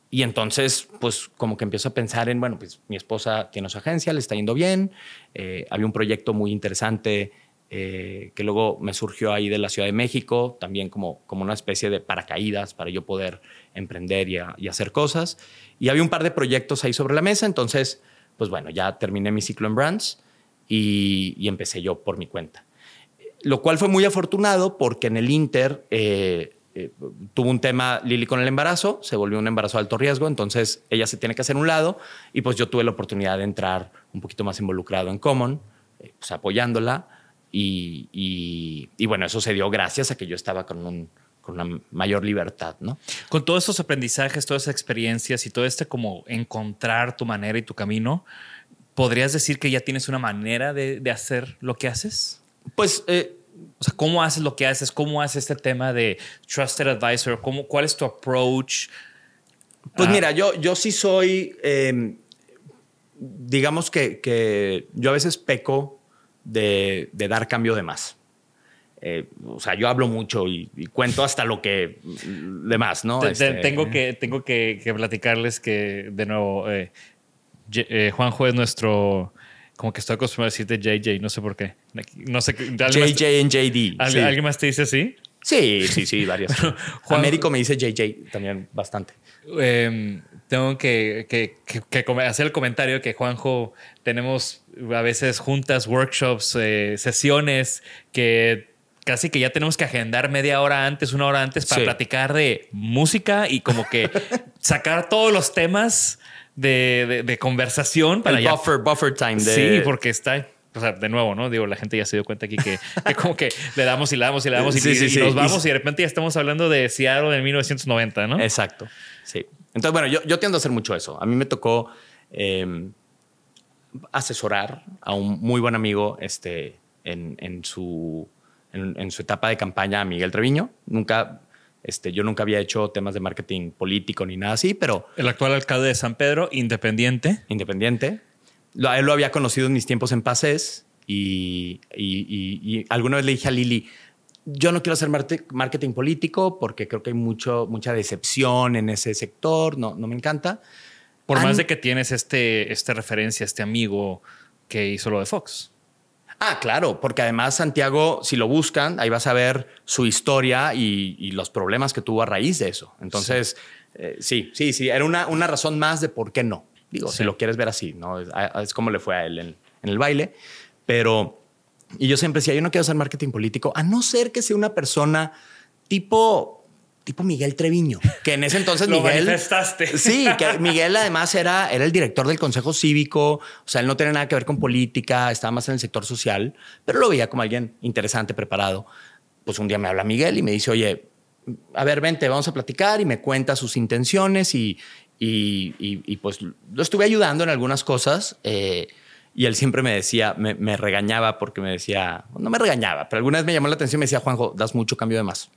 y entonces, pues como que empiezo a pensar en, bueno, pues mi esposa tiene su agencia, le está yendo bien. Eh, había un proyecto muy interesante eh, que luego me surgió ahí de la Ciudad de México, también como, como una especie de paracaídas para yo poder emprender y, y hacer cosas. Y había un par de proyectos ahí sobre la mesa, entonces, pues bueno, ya terminé mi ciclo en Brands y, empecé yo por mi cuenta. Lo cual fue muy afortunado porque en el Inter eh, eh, tuvo un tema Lili con el embarazo, se volvió un embarazo de alto riesgo, entonces ella se tiene que hacer un lado y pues yo tuve la oportunidad de entrar un poquito más involucrado en Common, eh, pues apoyándola y, y, bueno, eso se dio gracias a que yo estaba con un, con una mayor libertad, ¿no? Con todos esos aprendizajes, todas esas experiencias y todo este como encontrar tu manera y tu camino, ¿podrías decir que ya tienes una manera de, hacer lo que haces? Pues, eh, o sea, ¿cómo haces lo que haces? ¿Cómo haces este tema de Trusted Advisor? ¿Cómo, ¿Cuál es tu approach? Pues ah. mira, yo, yo sí soy, em, digamos que, yo a veces peco de, dar cambio de más. Eh, o sea, yo hablo mucho y, cuento hasta lo que demás, ¿no? Este, tengo que, tengo que, platicarles que, de nuevo, eh, eh, Juanjo es nuestro. Como que estoy acostumbrado a decirte JJ, no sé por qué. No sé. JJ en JD. ¿Alguien, más te dice así? Sí, sí, sí, varios. Américo me dice JJ también bastante. Em, tengo que, que, hacer el comentario que Juanjo tenemos a veces juntas, workshops, eh, sesiones que casi que ya tenemos que agendar media hora antes, una hora antes para platicar de música y como que sacar todos los temas de, conversación. Para el buffer, buffer time. Sí, porque está o sea, de nuevo, ¿no? Digo, la gente ya se dio cuenta aquí que, como que le damos y le damos y le damos y, nos vamos y, de repente ya estamos hablando de Seattle de 1990, ¿no? Exacto, sí. Entonces, bueno, yo, yo tiendo a hacer mucho eso. A mí me tocó em, asesorar a un muy buen amigo este, en, en su, en, en, su etapa de campaña, a Miguel Treviño. Nunca este, yo nunca había hecho temas de marketing político ni nada así, pero... El actual alcalde de San Pedro, independiente. Independiente. Lo, él lo había conocido en mis tiempos en Pases y, y, alguna vez le dije a Lili, yo no quiero hacer marketing político porque creo que hay mucho, mucha decepción en ese sector, no, no me encanta. Por más de que tienes este, este referencia, este amigo que hizo lo de Fox. Ah, claro, porque además Santiago, si lo buscan, ahí vas a ver su historia y, los problemas que tuvo a raíz de eso. Entonces, eh, sí, sí, sí, era una, una, razón más de por qué no. Digo, si lo quieres ver así, ¿no? Es, como le fue a él en, en el baile. Pero, y yo siempre decía, yo no quiero hacer marketing político, a no ser que sea una persona tipo tipo Miguel Treviño, que en ese entonces Lo Miguel manifestaste. Sí, que Miguel además era, era el director del Consejo Cívico, o sea, él no tenía nada que ver con política, estaba más en el sector social, pero lo veía como alguien interesante, preparado. Pues un día me habla Miguel y me dice, oye, a ver, vente, vamos a platicar y me cuenta sus intenciones y, y, pues lo estuve ayudando en algunas cosas. Eh, y él siempre me decía, me, me, regañaba porque me decía, no me regañaba, pero alguna vez me llamó la atención y me decía, Juanjo, das mucho cambio de más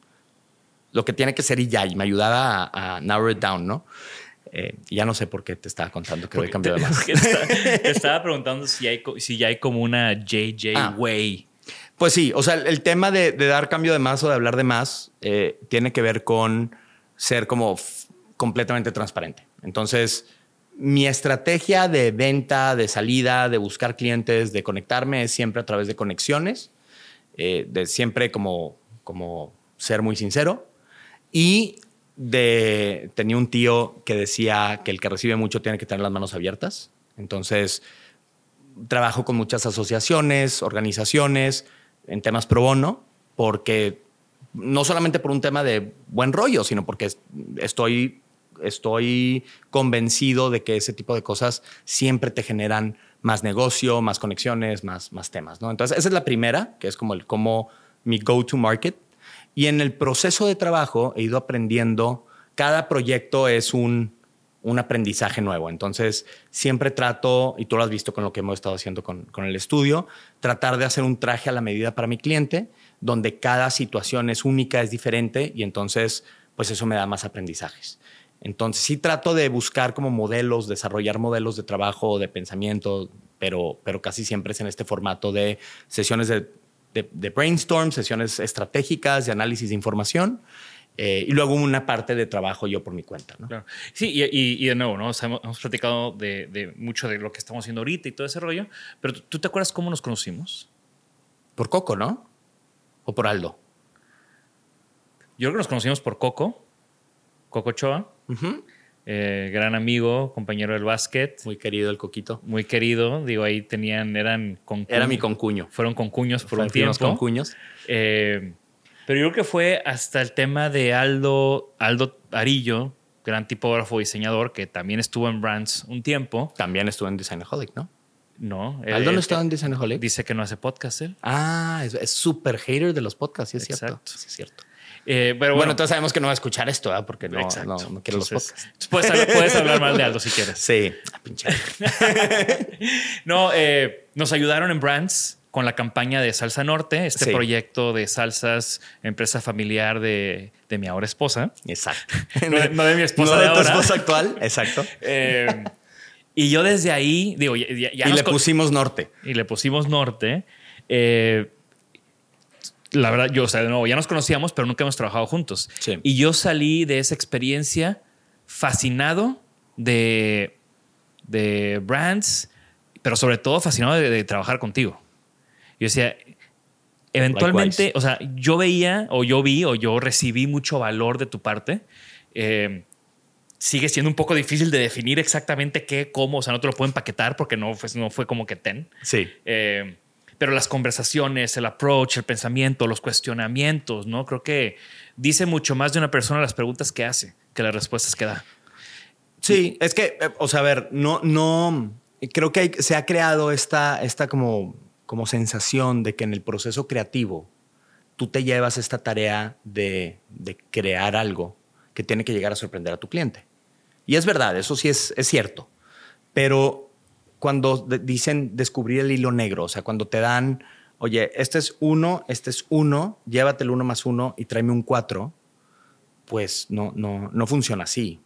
lo que tiene que ser y ya, y me ayudaba a, narrow it down, ¿no? Eh, ya no sé por qué te estaba contando que voy cambiado de más. Te, estaba preguntando si, hay, si ya hay como una JJ ah. way. Pues sí, o sea, el, tema de, dar cambio de más o de hablar de más eh, tiene que ver con ser como completamente transparente. Entonces, mi estrategia de venta, de salida, de buscar clientes, de conectarme es siempre a través de conexiones, eh, de siempre como, como ser muy sincero y tenía un tío que decía que el que recibe mucho tiene que tener las manos abiertas. Entonces, trabajo con muchas asociaciones, organizaciones en temas pro bono, porque no solamente por un tema de buen rollo, sino porque estoy, estoy convencido de que ese tipo de cosas siempre te generan más negocio, más conexiones, más, más temas. ¿no? Entonces, esa es la primera, que es como el cómo mi go-to market. Y en el proceso de trabajo he ido aprendiendo, cada proyecto es un, un aprendizaje nuevo. Entonces, siempre trato, y tú lo has visto con lo que hemos estado haciendo con, con, el estudio, tratar de hacer un traje a la medida para mi cliente, donde cada situación es única, es diferente, y entonces, pues eso me da más aprendizajes. Entonces, sí trato de buscar como modelos, desarrollar modelos de trabajo, de pensamiento, pero, pero casi siempre es en este formato de sesiones de de, brainstorm, sesiones estratégicas, de análisis de información. Eh, y luego una parte de trabajo yo por mi cuenta. ¿no? Sí, y, de nuevo, ¿no? hemos, platicado de, mucho de lo que estamos haciendo ahorita y todo ese rollo, pero ¿tú te acuerdas cómo nos conocimos? Por Coco, ¿no? ¿O por Aldo? Yo creo que nos conocimos por Coco, Coco Choa. Eh, gran amigo, compañero del básquet. Muy querido el Coquito. Muy querido. Digo, ahí tenían, eran con Era mi concuño. Fueron concuños por un tiempo. concuños. Eh, pero yo creo que fue hasta el tema de Aldo, Aldo Arillo, gran tipógrafo diseñador, que también estuvo en Brands un tiempo. También estuvo en Designaholic, ¿no? No. ¿Aldo no estaba en Designaholic? Dice que no hace podcast él. Ah, es súper hater de los podcasts, sí es cierto. Sí es cierto. Eh, pero bueno, entonces sabemos que no va a escuchar esto, ¿eh? porque no, no, no quiero los podcasts. Puedes hablar, puedes hablar, mal de Aldo si quieres. Sí, ah, pinche. no, eh, nos ayudaron en Brands con la campaña de Salsa Norte, este proyecto de salsas, empresa familiar de, de mi ahora esposa. Exacto. no, de, mi esposa. No de, tu esposa actual. Exacto. Eh, y yo desde ahí, digo, ya, y le pusimos norte. Y le pusimos norte. Eh, la verdad, yo, o sea, de nuevo, ya nos conocíamos, pero nunca hemos trabajado juntos. Y yo salí de esa experiencia fascinado de, de brands, pero sobre todo fascinado de, trabajar contigo. Yo decía, eventualmente, o sea, yo veía, o yo vi, o yo recibí mucho valor de tu parte. Eh, sigue siendo un poco difícil de definir exactamente qué, cómo, o sea, no te lo puedo empaquetar porque no fue, no fue como que ten. Sí. Eh, pero las conversaciones, el approach, el pensamiento, los cuestionamientos, ¿no? Creo que dice mucho más de una persona las preguntas que hace que las respuestas que da. Sí, es que, eh, o sea, a ver, no, no, creo que se ha creado esta, esta como, como sensación de que en el proceso creativo tú te llevas esta tarea de, de crear algo que tiene que llegar a sorprender a tu cliente. Y es verdad, eso sí es, es cierto, pero cuando dicen descubrir el hilo negro, o sea, cuando te dan, oye, este es uno, este es uno, llévate el uno más uno y tráeme un cuatro, pues no, no, no funciona así.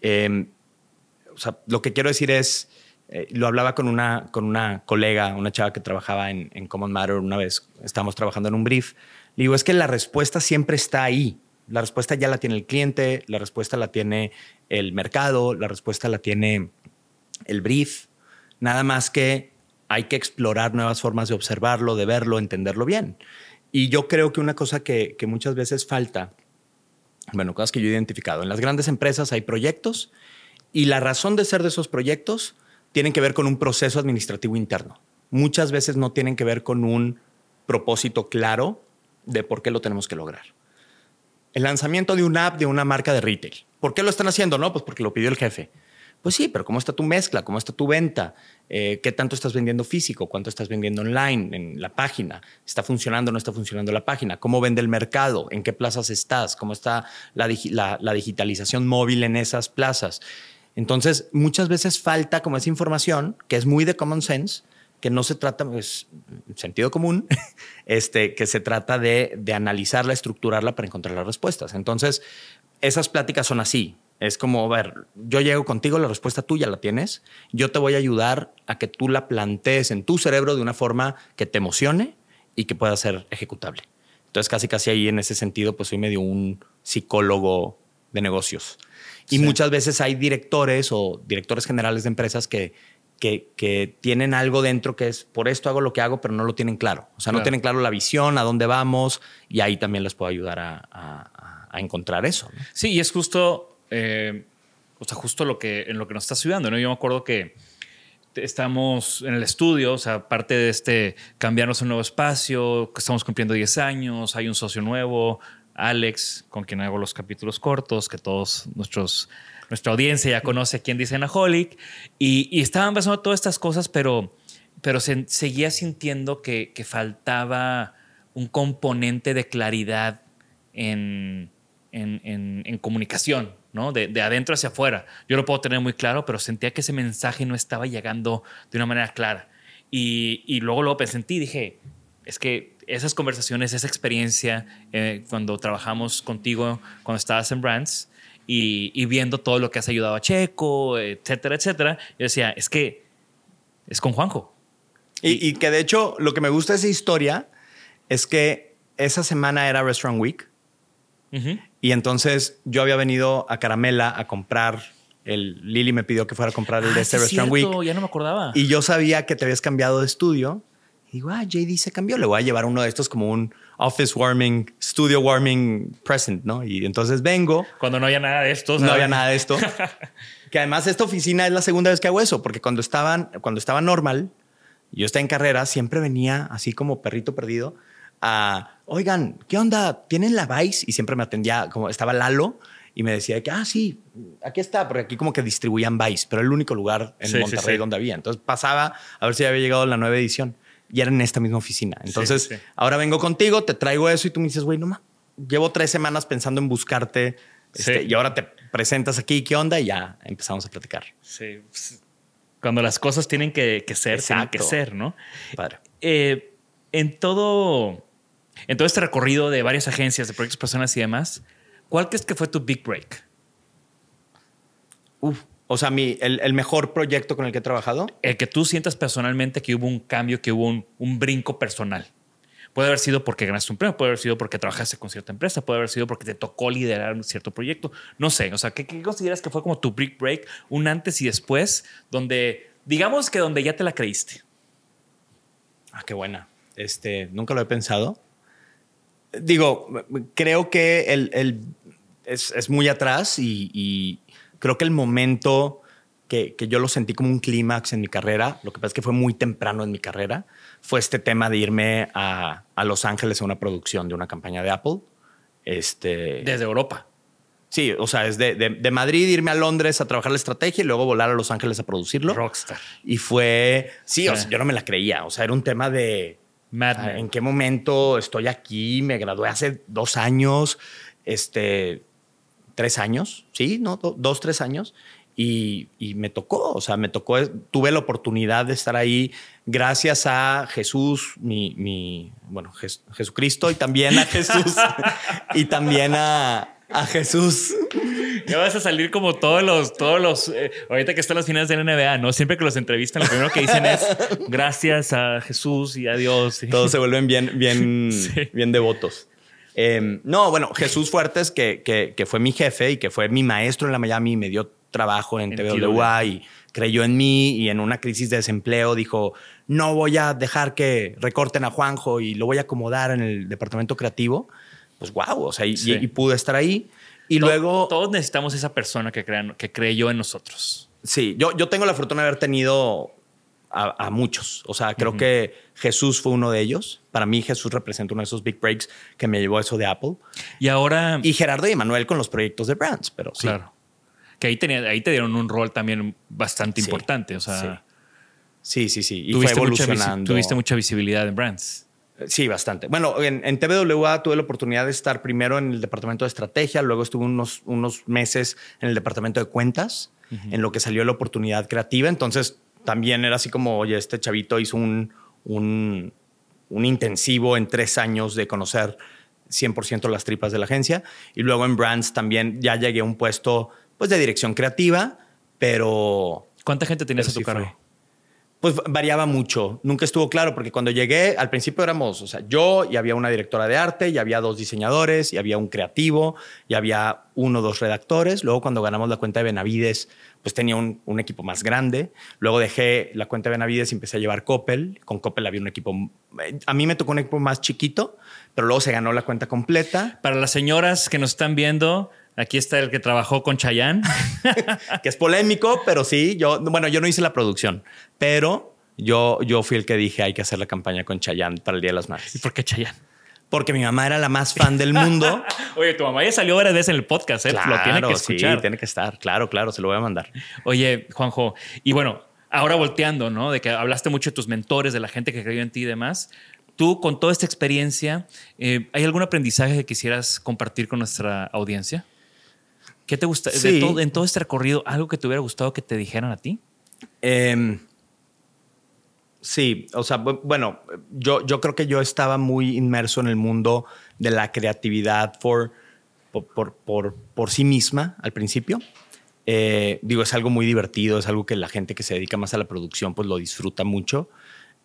Em, o sea, lo que quiero decir es, eh, lo hablaba con una, con una colega, una chava que trabajaba en, en Common Matter una vez, estábamos trabajando en un brief, le digo, es que la respuesta siempre está ahí. La respuesta ya la tiene el cliente, la respuesta la tiene el mercado, la respuesta la tiene el brief. Nada más que hay que explorar nuevas formas de observarlo, de verlo, entenderlo bien. Y yo creo que una cosa que, que muchas veces falta, bueno, cosas que yo he identificado, en las grandes empresas hay proyectos y la razón de ser de esos proyectos tienen que ver con un proceso administrativo interno. Muchas veces no tienen que ver con un propósito claro de por qué lo tenemos que lograr. El lanzamiento de una app de una marca de retail. ¿Por qué lo están haciendo? No, pues porque lo pidió el jefe. Pues sí, pero ¿cómo está tu mezcla? ¿Cómo está tu venta? Eh, ¿Qué tanto estás vendiendo físico? ¿Cuánto estás vendiendo online en la página? ¿Está funcionando o no está funcionando la página? ¿Cómo vende el mercado? ¿En qué plazas estás? ¿Cómo está la, digitalización móvil en esas plazas? Entonces, muchas veces falta como esa información que es muy de common sense, que no se trata, pues, sentido común, este, que se trata de analizarla, estructurarla para encontrar las respuestas. Entonces, esas pláticas son así. Es como, a ver, yo llego contigo, la respuesta tuya la tienes, yo te voy a ayudar a que tú la plantees en tu cerebro de una forma que te emocione y que pueda ser ejecutable. Entonces, casi, casi ahí en ese sentido, pues soy medio un psicólogo de negocios. Y muchas veces hay directores o directores generales de empresas que, que, tienen algo dentro que es por esto hago lo que hago, pero no lo tienen claro. O sea, no tienen claro la visión, a dónde vamos, y ahí también les puedo ayudar a, a encontrar eso. Sí, y es justo eh, o sea, justo lo que, en lo que nos está ayudando, ¿no? Yo me acuerdo que estamos en el estudio, o sea, parte de este cambiarnos un nuevo espacio, que estamos cumpliendo 10 años, hay un socio nuevo, Alex, con quien hago los capítulos cortos, que todos nuestros nuestra audiencia ya conoce a quién dice Anaholic, y, estaban pasando todas estas cosas, pero, pero se, seguía sintiendo que faltaba un componente de claridad en, en, en, comunicación, ¿no? De, de, adentro hacia afuera. Yo lo puedo tener muy claro, pero sentía que ese mensaje no estaba llegando de una manera clara. Y, y luego, luego pensé en ti y dije, es que esas conversaciones, esa experiencia, eh, cuando trabajamos contigo, cuando estabas en Brands, y, y, viendo todo lo que has ayudado a Checo, etcétera, etcétera, yo decía, es que es con Juanjo. Y, y que de hecho, lo que me gusta de esa historia es que esa semana era Restaurant Week. Uh y entonces yo había venido a Caramela a comprar el Lily me pidió que fuera a comprar el de ah, este sí Restaurant cierto, Week. Ya no me acordaba. Y yo sabía que te habías cambiado de estudio. Y digo, ah, JD se cambió. Le voy a llevar uno de estos como un office warming, studio warming present, ¿no? Y entonces vengo. Cuando no había nada de esto. No había nada de esto. que además esta oficina es la segunda vez que hago eso, porque cuando estaban, cuando estaba normal, yo estaba en carrera, siempre venía así como perrito perdido a, oigan, ¿qué onda? ¿Tienen la Vice? Y siempre me atendía, como estaba Lalo, y me decía que, ah, sí, aquí está, porque aquí como que distribuían Vice, pero era el único lugar en Monterrey donde había. Entonces pasaba a ver si había llegado la nueva edición y era en esta misma oficina. Entonces, ahora vengo contigo, te traigo eso y tú me dices, güey, no más, llevo tres semanas pensando en buscarte este, y ahora te presentas aquí, ¿qué onda? Y ya empezamos a platicar. Sí. Cuando las cosas tienen que, ser, Exacto. tienen que ser, ¿no? Padre. Eh, en todo en todo este recorrido de varias agencias, de proyectos personas y demás, ¿cuál crees que fue tu big break? Uf, o sea, mi, el, mejor proyecto con el que he trabajado. El que tú sientas personalmente que hubo un cambio, que hubo un, brinco personal. Puede haber sido porque ganaste un premio, puede haber sido porque trabajaste con cierta empresa, puede haber sido porque te tocó liderar un cierto proyecto. No sé, o sea, ¿qué, qué consideras que fue como tu big break, un antes y después, donde, digamos que donde ya te la creíste? Ah, qué buena. Este, nunca lo he pensado digo, creo que el, es, muy atrás y, creo que el momento que, yo lo sentí como un clímax en mi carrera, lo que pasa es que fue muy temprano en mi carrera, fue este tema de irme a, Los Ángeles a una producción de una campaña de Apple. Este, Desde Europa. Sí, o sea, es de, Madrid irme a Londres a trabajar la estrategia y luego volar a Los Ángeles a producirlo. Rockstar. Y fue, sí, o sea, yo no me la creía. O sea, era un tema de, ¿En qué momento estoy aquí? Me gradué hace dos años, este, tres años, sí, no, dos, tres años. Y, me tocó, o sea, me tocó, tuve la oportunidad de estar ahí gracias a Jesús, mi, bueno, Jesucristo y también a Jesús y también a, a Jesús. Ya vas a salir como todos los, todos los, eh, ahorita que están las finales de la NBA, ¿no? Siempre que los entrevistan, lo primero que dicen es gracias a Jesús y a Dios. Todos se vuelven bien, bien, bien devotos. Em, no, bueno, Jesús Fuertes, que, que, que, fue mi jefe y que fue mi maestro en la Miami y me dio trabajo en, TVWA y creyó en mí y en una crisis de desempleo dijo, no voy a dejar que recorten a Juanjo y lo voy a acomodar en el departamento creativo, pues wow, o sea, y, Sí. y pude estar ahí. Y luego... Todos necesitamos esa persona que, crean, que creyó en nosotros. Sí, yo, yo tengo la fortuna de haber tenido a, a muchos. O sea, creo que Jesús fue uno de ellos. Para mí, Jesús representa uno de esos big breaks que me llevó a eso de Apple. Y ahora, Y Gerardo y Manuel con los proyectos de brands, pero sí. claro, que ahí, tenía, ahí te dieron un rol también bastante Sí, importante. O sea, Sí, sí, sí. Y fue tuviste, mucha, visi- evolucionando. tuviste mucha visibilidad en brands. Sí, bastante. Bueno, en, en TVWA tuve la oportunidad de estar primero en el departamento de estrategia, luego estuve unos, unos meses en el departamento de cuentas, en lo que salió la oportunidad creativa. Entonces también era así como, oye, este chavito hizo un, un, un intensivo en tres años de conocer 100% las tripas de la agencia. Y luego en Brands también ya llegué a un puesto pues, de dirección creativa, pero ¿Cuánta gente tenías a tu sí cargo? Pues variaba mucho. Nunca estuvo claro porque cuando llegué, al principio éramos, o sea, yo y había una directora de arte, y había dos diseñadores, y había un creativo, y había uno o dos redactores. Luego cuando ganamos la cuenta de Benavides, pues tenía un, un equipo más grande. Luego dejé la cuenta de Benavides y empecé a llevar Coppel. Con Coppel había un equipo, a mí me tocó un equipo más chiquito, pero luego se ganó la cuenta completa, Para las señoras que nos están viendo, aquí está el que trabajó con Chayanne. que es polémico, pero sí, yo, bueno, yo no hice la producción, pero yo, yo fui el que dije hay que hacer la campaña con Chayanne para el Día de las ¿Y Madres. por qué Chayanne? Porque mi mamá era la más fan del mundo. Oye, tu mamá ya salió varias veces en el podcast, ¿eh? Lo tiene que escuchar. Sí, tiene que estar. Claro, claro, se lo voy a mandar. Oye, Juanjo, y bueno, ahora volteando, ¿no? De que hablaste mucho de tus mentores, de la gente que creyó en ti y demás. Tú, con toda esta experiencia, eh, ¿hay algún aprendizaje que quisieras compartir con nuestra audiencia? ¿Qué te gusta? de todo- en todo este recorrido, algo que te hubiera gustado que te dijeran a ti? Em, sí, o sea, bu- bueno, yo, yo creo que yo estaba muy inmerso en el mundo de la creatividad por, por, por, por- por sí misma al principio. Eh, digo, es algo muy divertido, es algo que la gente que se dedica más a la producción pues lo disfruta mucho.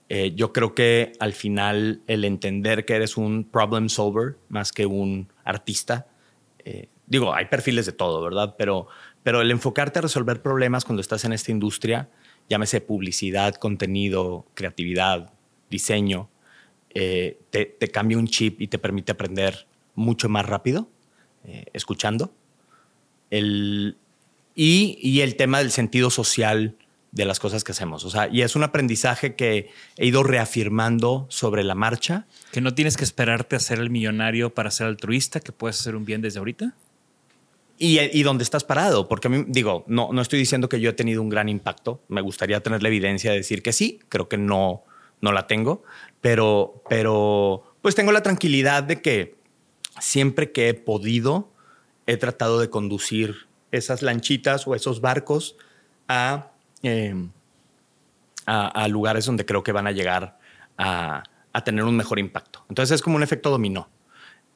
Eh, yo creo que al final el entender que eres un problem solver más que un artista, eh, digo, hay perfiles de todo, ¿verdad? Pero, pero el enfocarte a resolver problemas cuando estás en esta industria, llámese publicidad, contenido, creatividad, diseño, eh, te, cambia un chip y te permite aprender mucho más rápido, eh, escuchando. El, y, y el tema del sentido social de las cosas que hacemos. O sea, y es un aprendizaje que he ido reafirmando sobre la marcha. Que no tienes que esperarte a ser el millonario para ser altruista, que puedes hacer un bien desde ahorita. Y, y dónde estás parado, porque a mí, digo, no, no estoy diciendo que yo he tenido un gran impacto. Me gustaría tener la evidencia de decir que sí, creo que no, no la tengo, pero, pero pues tengo la tranquilidad de que siempre que he podido, he tratado de conducir esas lanchitas o esos barcos a, eh, a, a lugares donde creo que van a llegar a, a tener un mejor impacto. Entonces es como un efecto dominó.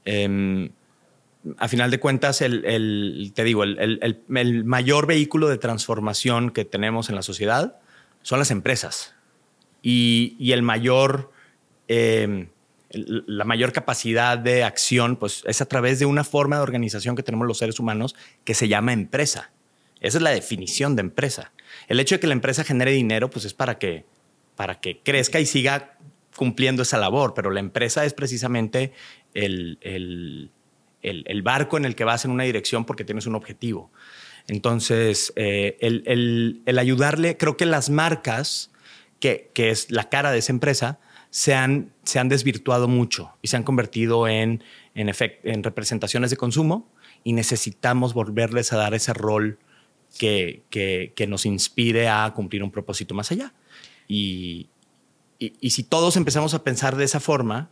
Em, a final de cuentas, el, el- te digo, el, el- el- mayor vehículo de transformación que tenemos en la sociedad son las empresas. Y, y el mayor, el- la mayor capacidad de acción pues, es a través de una forma de organización que tenemos los seres humanos que se llama empresa. Esa es la definición de empresa. El hecho de que la empresa genere dinero pues, es para que, para que crezca y siga cumpliendo esa labor, pero la empresa es precisamente el, el- barco en el que vas en una dirección porque tienes un objetivo. Entonces, eh, el, ayudarle, creo que las marcas, que, es la cara de esa empresa, se han, se han desvirtuado mucho y se han convertido en, en, efect- en representaciones de consumo y necesitamos volverles a dar ese rol que, que- nos inspire a cumplir un propósito más allá. Y- y si todos empezamos a pensar de esa forma,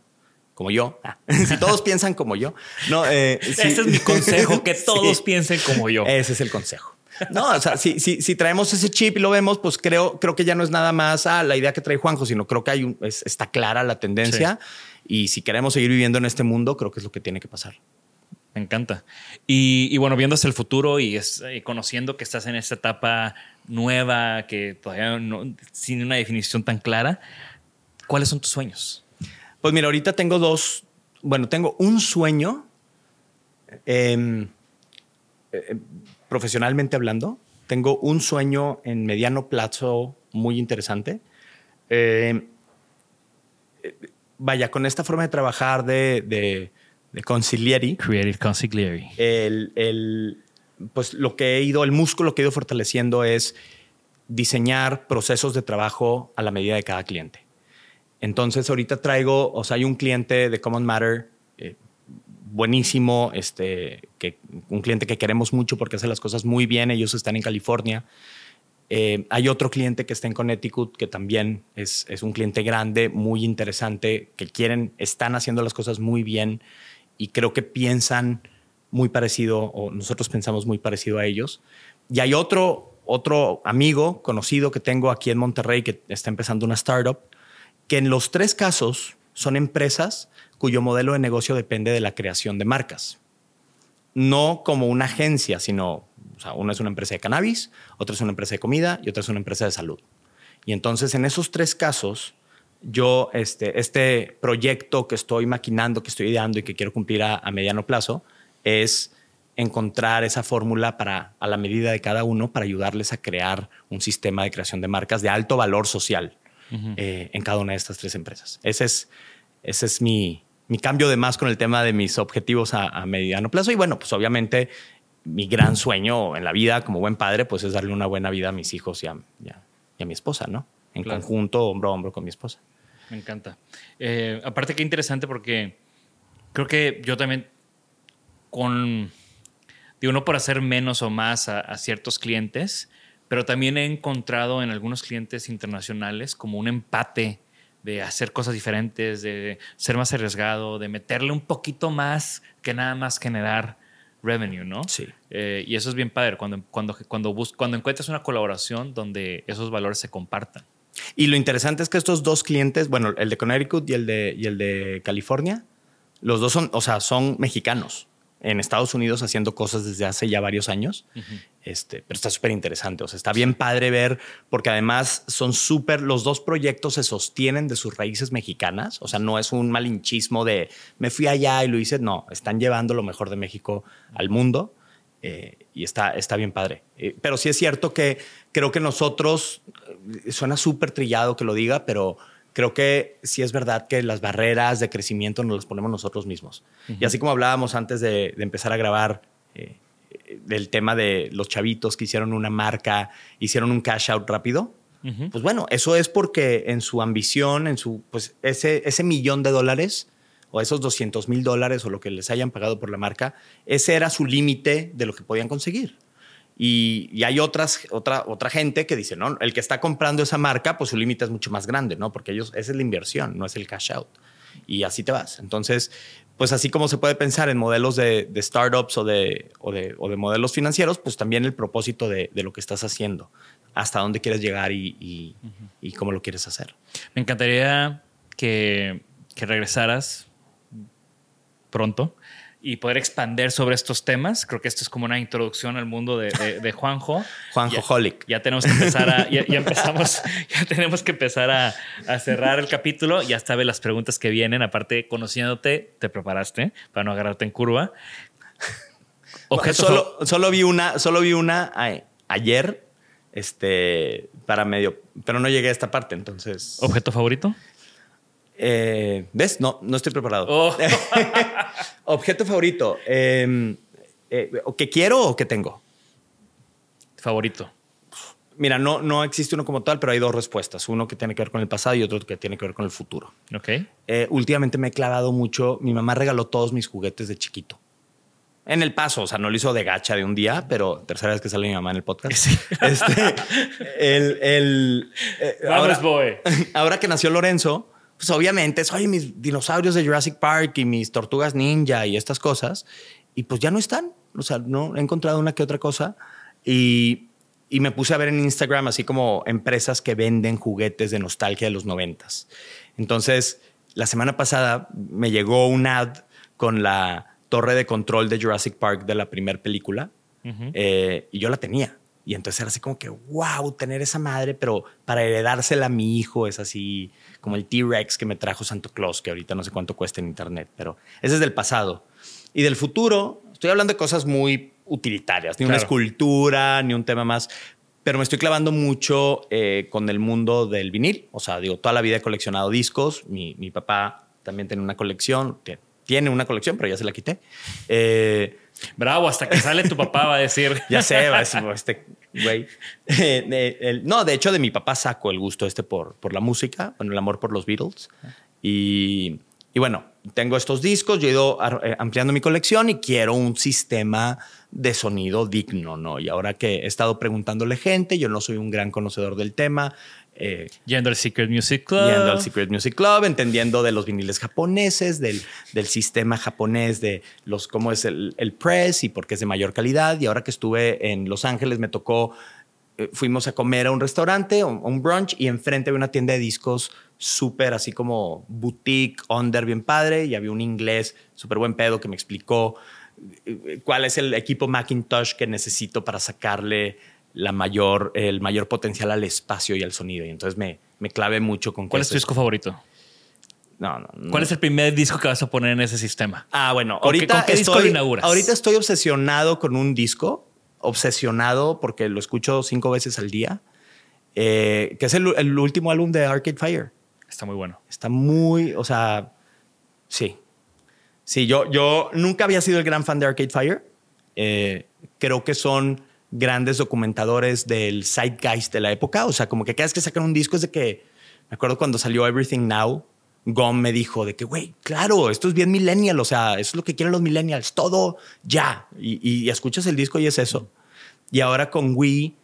como yo, ah, si todos piensan como yo, no, eh, sí. Ese es mi consejo, que Sí. todos piensen como yo. Ese es el consejo. No, o sea, si, si, si traemos ese chip y lo vemos, pues creo, creo que ya no es nada más ah, la idea que trae Juanjo, sino creo que hay un, es- está clara la tendencia. Y si queremos seguir viviendo en este mundo, creo que es lo que tiene que pasar. Me encanta. Y, y bueno, viendo hacia el futuro y, es- y conociendo que estás en esta etapa nueva, que todavía no, sin una definición tan clara, ¿cuáles son tus sueños? Pues mira, ahorita tengo dos, bueno, tengo un sueño, em, eh, profesionalmente hablando, tengo un sueño en mediano plazo muy interesante. Eh, vaya, con esta forma de trabajar de, de, de Consiglieri, Creative Consigliere. el, el- pues lo que he ido, el músculo que he ido fortaleciendo es diseñar procesos de trabajo a la medida de cada cliente. Entonces, ahorita traigo, o sea, hay un cliente de Common Matter eh, buenísimo, este, que, un cliente que queremos mucho porque hace las cosas muy bien, ellos están en California. Eh, hay otro cliente que está en Connecticut que también es, es un cliente grande, muy interesante, que quieren, están haciendo las cosas muy bien y creo que piensan muy parecido, o nosotros pensamos muy parecido a ellos. Y hay otro, otro amigo conocido que tengo aquí en Monterrey que está empezando una startup, que en los tres casos son empresas cuyo modelo de negocio depende de la creación de marcas. No como una agencia, sino, o sea, una es una empresa de cannabis, otra es una empresa de comida y otra es una empresa de salud. Y entonces en esos tres casos, yo, este, este proyecto que estoy maquinando, que estoy ideando y que quiero cumplir a, a mediano plazo, es encontrar esa fórmula para, a la medida de cada uno, para ayudarles a crear un sistema de creación de marcas de alto valor social eh, en cada una de estas tres empresas. Ese es, ese es mi, mi cambio de más con el tema de mis objetivos a, a mediano plazo. Y bueno, pues obviamente mi gran sueño en la vida como buen padre, pues es darle una buena vida a mis hijos y a, y a- y a mi esposa, ¿no? En Claro. conjunto, hombro a hombro con mi esposa. Me encanta. Eh, aparte, qué interesante porque creo que yo también con, digo, no por hacer menos o más a, a ciertos clientes, pero también he encontrado en algunos clientes internacionales como un empate de hacer cosas diferentes, de ser más arriesgado, de meterle un poquito más que nada más generar revenue, ¿no? Sí. Eh, y eso es bien padre cuando, cuando, cuando, bus- cuando encuentras una colaboración donde esos valores se compartan. Y lo interesante es que estos dos clientes, bueno, el de Connecticut y el de, y el de California, los dos son, o sea, son mexicanos en Estados Unidos haciendo cosas desde hace ya varios años. este, pero está súper interesante. O sea, está bien padre ver, porque además son súper, los dos proyectos se sostienen de sus raíces mexicanas. O sea, no es un malinchismo de me fui allá y lo hice. No, están llevando lo mejor de México al mundo. eh, y está, está bien padre. Eh, pero sí es cierto que creo que nosotros, eh, suena súper trillado que lo diga, pero creo que sí es verdad que las barreras de crecimiento nos las ponemos nosotros mismos. Y así como hablábamos antes de, de empezar a grabar eh, eh, del tema de los chavitos que hicieron una marca, hicieron un cash out rápido, pues bueno, eso es porque en su ambición, en su, pues ese, ese millón de dólares o esos 200 mil dólares o lo que les hayan pagado por la marca, ese era su límite de lo que podían conseguir. Y, y hay otras, otra, otra gente que dice, no, el que está comprando esa marca, pues su límite es mucho más grande, ¿no? Porque ellos, esa es la inversión, no es el cash out. Y así te vas. Entonces, pues así como se puede pensar en modelos de, de startups o de, o, de, o de modelos financieros, pues también el propósito de, de lo que estás haciendo, hasta dónde quieres llegar y, y, y cómo lo quieres hacer. Me encantaría que, que regresaras pronto y poder expander sobre estos temas. Creo que esto es como una introducción al mundo de, de- de Juanjo. Juanjo Holic. Ya tenemos que empezar a, ya, ya empezamos, ya tenemos que empezar a, a cerrar el capítulo. Ya sabes las preguntas que vienen. Aparte, conociéndote, te preparaste para no agarrarte en curva. Objeto solo, solo vi una, solo vi una a- ayer, este, para medio, pero no llegué a esta parte, entonces. ¿Objeto favorito? Eh, ¿Ves? No, no estoy preparado. Oh. Objeto favorito. eh, eh, ¿o ¿Qué quiero o qué tengo? Favorito. Mira, no, no existe uno como tal, pero hay dos respuestas. Uno que tiene que ver con el pasado y otro que tiene que ver con el futuro. Ok. Eh, últimamente me he clavado mucho. Mi mamá regaló todos mis juguetes de chiquito. En el paso, o sea, no lo hizo de gacha de un día, pero tercera vez que sale mi mamá en el podcast. Este, el, el, eh, boy. ahora que nació Lorenzo, pues obviamente es, oye, mis dinosaurios de Jurassic Park y mis tortugas ninja y estas cosas. Y pues ya no están. O sea, no he encontrado una que otra cosa. Y, y me puse a ver en Instagram así como empresas que venden juguetes de nostalgia de los noventas. Entonces, la semana pasada me llegó un ad con la torre de control de Jurassic Park de la primera película. Eh, y yo la tenía. Y entonces era así como que, wow, tener esa madre, pero para heredársela a mi hijo es así como el T-Rex que me trajo Santo Claus, que ahorita no sé cuánto cuesta en internet, pero ese es del pasado. Y del futuro, estoy hablando de cosas muy utilitarias, ni una escultura, ni un tema más. Pero me estoy clavando mucho eh, con el mundo del vinil. O sea, digo, toda la vida he coleccionado discos. Mi, mi papá también tiene una colección, tiene una colección, pero ya se la quité. Eh, Bravo, hasta que sale tu papá va a decir. ya sé, va a decir, este güey. Eh, no, de hecho, de mi papá saco el gusto este por, por la música, bueno, el amor por los Beatles. Y, y bueno, tengo estos discos, yo he ido eh, ampliando mi colección y quiero un sistema de sonido digno, ¿no? Y ahora que he estado preguntándole gente, yo no soy un gran conocedor del tema, eh, yendo al Secret Music Club. Yendo al Secret Music Club, entendiendo de los viniles japoneses, del, del sistema japonés, de los cómo es el, el, press y por qué es de mayor calidad. Y ahora que estuve en Los Ángeles, me tocó, eh, fuimos a comer a un restaurante, un, un brunch, y enfrente había una tienda de discos súper así como boutique, under, bien padre, y había un inglés súper buen pedo que me explicó eh, cuál es el equipo Macintosh que necesito para sacarle la mayor, el mayor potencial al espacio y al sonido. Y entonces me, me clave mucho con... ¿Cuál es tu disco favorito? No, no, ¿Cuál es el primer disco que vas a poner en ese sistema? Ah, bueno, ahorita qué, disco estoy, inauguras? Ahorita estoy obsesionado con un disco, obsesionado porque lo escucho cinco veces al día, eh, que es el, el, último álbum de Arcade Fire. Está muy bueno. Está muy, o sea, sí. Sí, yo, yo nunca había sido el gran fan de Arcade Fire. Eh, creo que son grandes documentadores del zeitgeist de la época. O sea, como que cada vez que sacan un disco es de que, me acuerdo cuando salió Everything Now, Gom me dijo de que, güey, claro, esto es bien millennial, o sea, eso es lo que quieren los millennials, todo ya. Y, y escuchas el disco y es eso. Y ahora con Wii,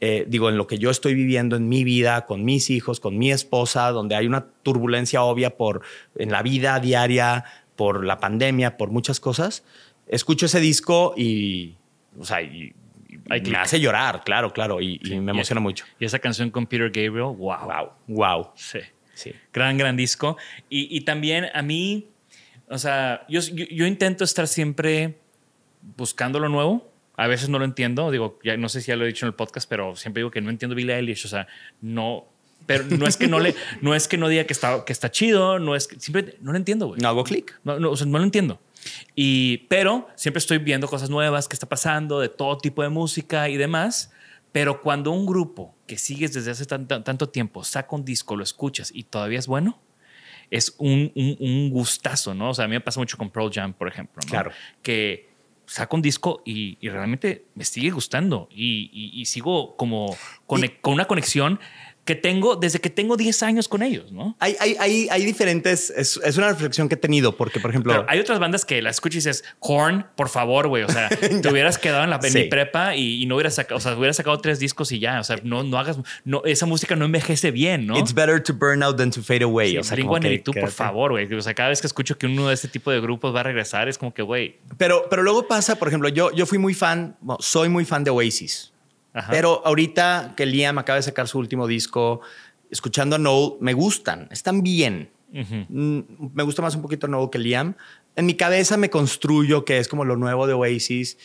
eh, digo, en lo que yo estoy viviendo en mi vida, con mis hijos, con mi esposa, donde hay una turbulencia obvia por en la vida diaria, por la pandemia, por muchas cosas, escucho ese disco y, o sea, y, me hace llorar, claro, claro, y, y me emociona mucho. Y esa canción con Peter Gabriel, wow. Wow, wow. Sí, sí. Gran, gran disco. Y, y también a mí, o sea, yo, yo, yo, intento estar siempre buscando lo nuevo. A veces no lo entiendo. Digo, ya no sé si ya lo he dicho en el podcast, pero siempre digo que no entiendo Billie Eilish. O sea, no. Pero no es que no le, no es que no diga que está, que está chido, no es que siempre no lo entiendo, güey. No hago clic. No, no, o sea, no lo entiendo. Y, pero siempre estoy viendo cosas nuevas que está pasando, de todo tipo de música y demás. Pero cuando un grupo que sigues desde hace tanto, tanto tiempo saca un disco, lo escuchas y todavía es bueno, es un, un, un, gustazo, ¿no? O sea, a mí me pasa mucho con Pearl Jam, por ejemplo, ¿no? Claro. Que saco un disco y, y realmente me sigue gustando y, y, y sigo como con, con una conexión que tengo desde que tengo 10 años con ellos, ¿no? Hay, hay, hay, hay diferentes, es, es, una reflexión que he tenido, porque, por ejemplo... Pero hay otras bandas que la escuchas y dices, Korn, por favor, güey, o sea, te hubieras quedado en la en sí. mi prepa y, y, no hubieras sacado, o sea, hubieras sacado tres discos y ya, o sea, no, no hagas, no, esa música no envejece bien, ¿no? It's better to burn out than to fade away. Sí, o sea, como que, tú, por favor, güey, o sea, cada vez que escucho que uno de este tipo de grupos va a regresar, es como que, güey... Pero, pero luego pasa, por ejemplo, yo, yo fui muy fan, soy muy fan de Oasis, Ajá. pero ahorita que Liam acaba de sacar su último disco escuchando a Noel, me gustan, están bien. Uh -huh. Me gusta más un poquito Noel que Liam. En mi cabeza me construyo que es como lo nuevo de Oasis,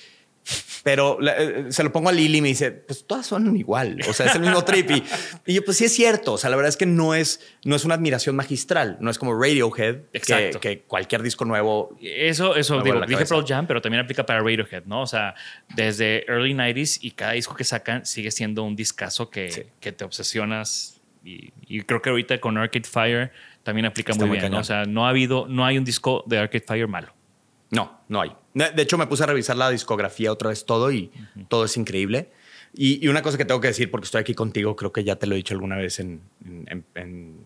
pero eh, se lo pongo a Lily y me dice, pues todas son igual, o sea, es el mismo trip. Y, y, yo, pues sí es cierto, o sea, la verdad es que no es, no es una admiración magistral, no es como Radiohead, que, que, cualquier disco nuevo... Eso, eso, digo, dije Pearl Jam, pero también aplica para Radiohead, ¿no? O sea, desde early 90s y cada disco que sacan sigue siendo un discazo que, sí. que te obsesionas y, y, creo que ahorita con Arcade Fire también aplica Está muy bien. ¿no? O sea, no ha habido, no hay un disco de Arcade Fire malo. No, no hay. De hecho, me puse a revisar la discografía otra vez todo y uh -huh. todo es increíble. Y, y, una cosa que tengo que decir, porque estoy aquí contigo, creo que ya te lo he dicho alguna vez en, en, en,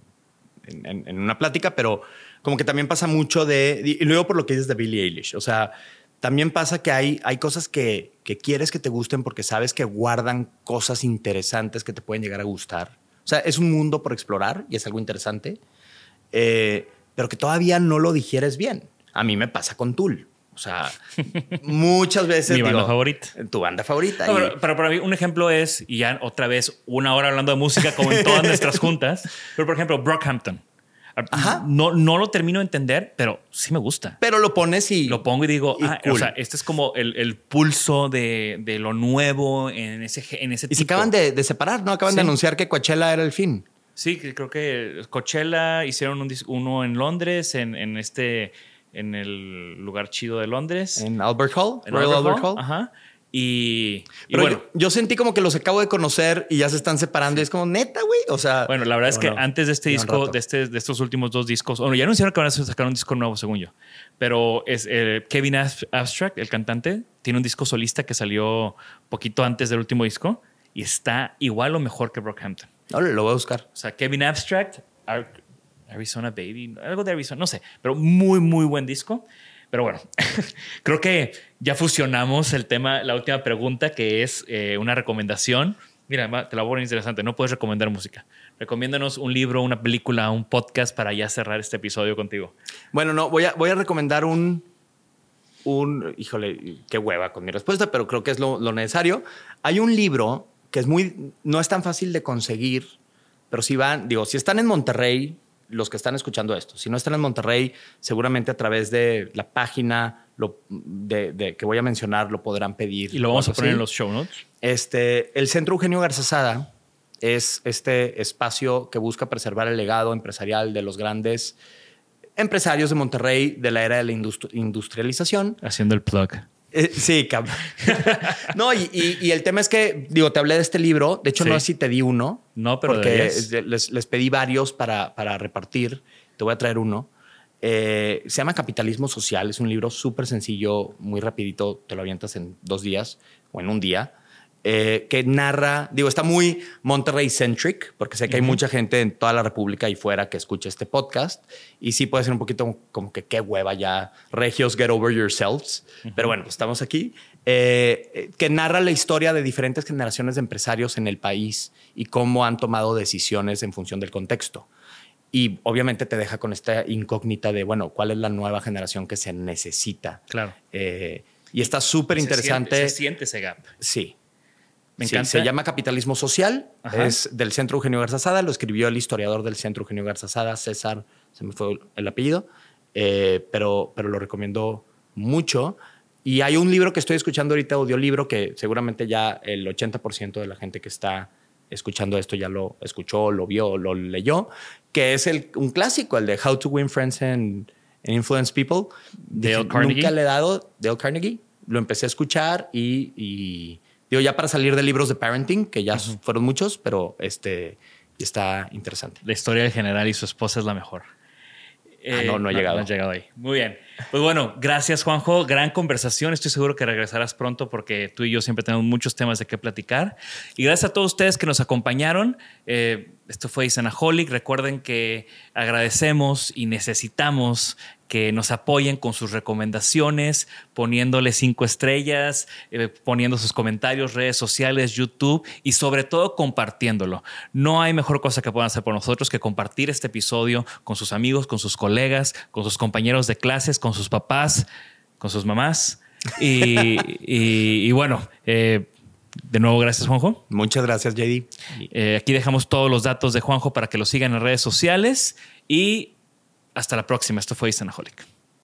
en una plática, pero como que también pasa mucho de. Y luego por lo que dices de Billie Eilish. O sea, también pasa que hay, hay cosas que, que quieres que te gusten porque sabes que guardan cosas interesantes que te pueden llegar a gustar. O sea, es un mundo por explorar y es algo interesante, eh, pero que todavía no lo digieres bien. A mí me pasa con Tool. O sea, muchas veces. Mi banda digo, favorita. Tu banda favorita. No, pero, pero, para mí, un ejemplo es, y ya otra vez, una hora hablando de música, como en todas nuestras juntas. Pero, por ejemplo, Brockhampton. Ajá. No, no lo termino de entender, pero sí me gusta. Pero lo pones y. Lo pongo y digo, y ah, cool. o sea, este es como el, el pulso de, de, lo nuevo en ese, en ese Y tipo. se acaban de, de separar, ¿no? Acaban sí. de anunciar que Coachella era el fin. Sí, creo que Coachella hicieron un, uno en Londres, en, en este en el lugar chido de Londres. En Albert Hall. En Royal Albert, Hall. Hall. Ajá. Y, y Pero bueno, yo, yo sentí como que los acabo de conocer y ya se están separando y es como neta, güey. O sea, bueno, la verdad es que bueno, antes de este disco, de, este, de estos últimos dos discos, bueno, ya anunciaron que van a sacar un disco nuevo, según yo. Pero es eh, Kevin Ab- Abstract, el cantante, tiene un disco solista que salió poquito antes del último disco y está igual o mejor que Brockhampton. No, lo voy a buscar. O sea, Kevin Abstract, Arizona Baby, algo de Arizona, no sé, pero muy, muy buen disco. Pero bueno, creo que ya fusionamos el tema, la última pregunta, que es eh, una recomendación. Mira, te la voy a interesante. No puedes recomendar música. Recomiéndanos un libro, una película, un podcast para ya cerrar este episodio contigo. Bueno, no, voy a, voy a recomendar un, un, híjole, qué hueva con mi respuesta, pero creo que es lo, lo necesario. Hay un libro que es muy, no es tan fácil de conseguir, pero si van, digo, si están en Monterrey, los que están escuchando esto, si no están en Monterrey, seguramente a través de la página lo, de, de- que voy a mencionar lo podrán pedir. Y lo vamos a poner así. en los show notes. Este, el Centro Eugenio Garzazada es este espacio que busca preservar el legado empresarial de los grandes empresarios de Monterrey de la era de la industri- industrialización. Haciendo el plug. Eh, sí, cabrón. no, y, y- y el tema es que, digo, te hablé de este libro. De hecho, Sí. no sé si te di uno. No, pero Porque les, les pedí varios para, para repartir. Te voy a traer uno. Eh, se llama Capitalismo Social. Es un libro súper sencillo, muy rapidito. Te lo avientas en dos días o en un día. Eh, que narra, digo, está muy Monterrey-centric, porque sé que hay mucha gente en toda la República y fuera que escucha este podcast. Y sí puede ser un poquito como que qué hueva ya, regios, get over yourselves. Pero bueno, pues estamos aquí. Eh, que narra la historia de diferentes generaciones de empresarios en el país y cómo han tomado decisiones en función del contexto. Y obviamente te deja con esta incógnita de, bueno, ¿cuál es la nueva generación que se necesita? Claro. Eh, y está súper interesante. Se siente ese gap. Sí. Me Sí, encanta. se llama Capitalismo Social. Ajá. Es del Centro Eugenio Garzazada. Lo escribió el historiador del Centro Eugenio Garzazada, César, se me fue el apellido, eh, pero, pero lo recomiendo mucho. Y hay un libro que estoy escuchando ahorita, audiolibro, que seguramente ya el 80% de la gente que está escuchando esto ya lo escuchó, lo vio, lo leyó, que es el, un clásico, el de How to Win Friends and, and Influence People. Dale Dije, Carnegie. Nunca le he dado Dale Carnegie. Lo empecé a escuchar y, y digo, ya para salir de libros de parenting, que ya fueron muchos, pero este está interesante. La historia del general y su esposa es la mejor. Ah, no, no he llegado. No has llegado ahí. Muy bien. Pues bueno, gracias Juanjo. Gran conversación. Estoy seguro que regresarás pronto porque tú y yo siempre tenemos muchos temas de qué platicar. Y gracias a todos ustedes que nos acompañaron. Eh, esto fue Isanaholic. Recuerden que agradecemos y necesitamos que nos apoyen con sus recomendaciones, poniéndole cinco estrellas, eh, poniendo sus comentarios, redes sociales, YouTube y sobre todo compartiéndolo. No hay mejor cosa que puedan hacer por nosotros que compartir este episodio con sus amigos, con sus colegas, con sus compañeros de clases, con sus papás, con sus mamás. Y, y- y bueno, eh, de nuevo, gracias Juanjo. Muchas gracias, JD. Eh, aquí dejamos todos los datos de Juanjo para que lo sigan en redes sociales y hasta la próxima. Esto fue Isanaholic.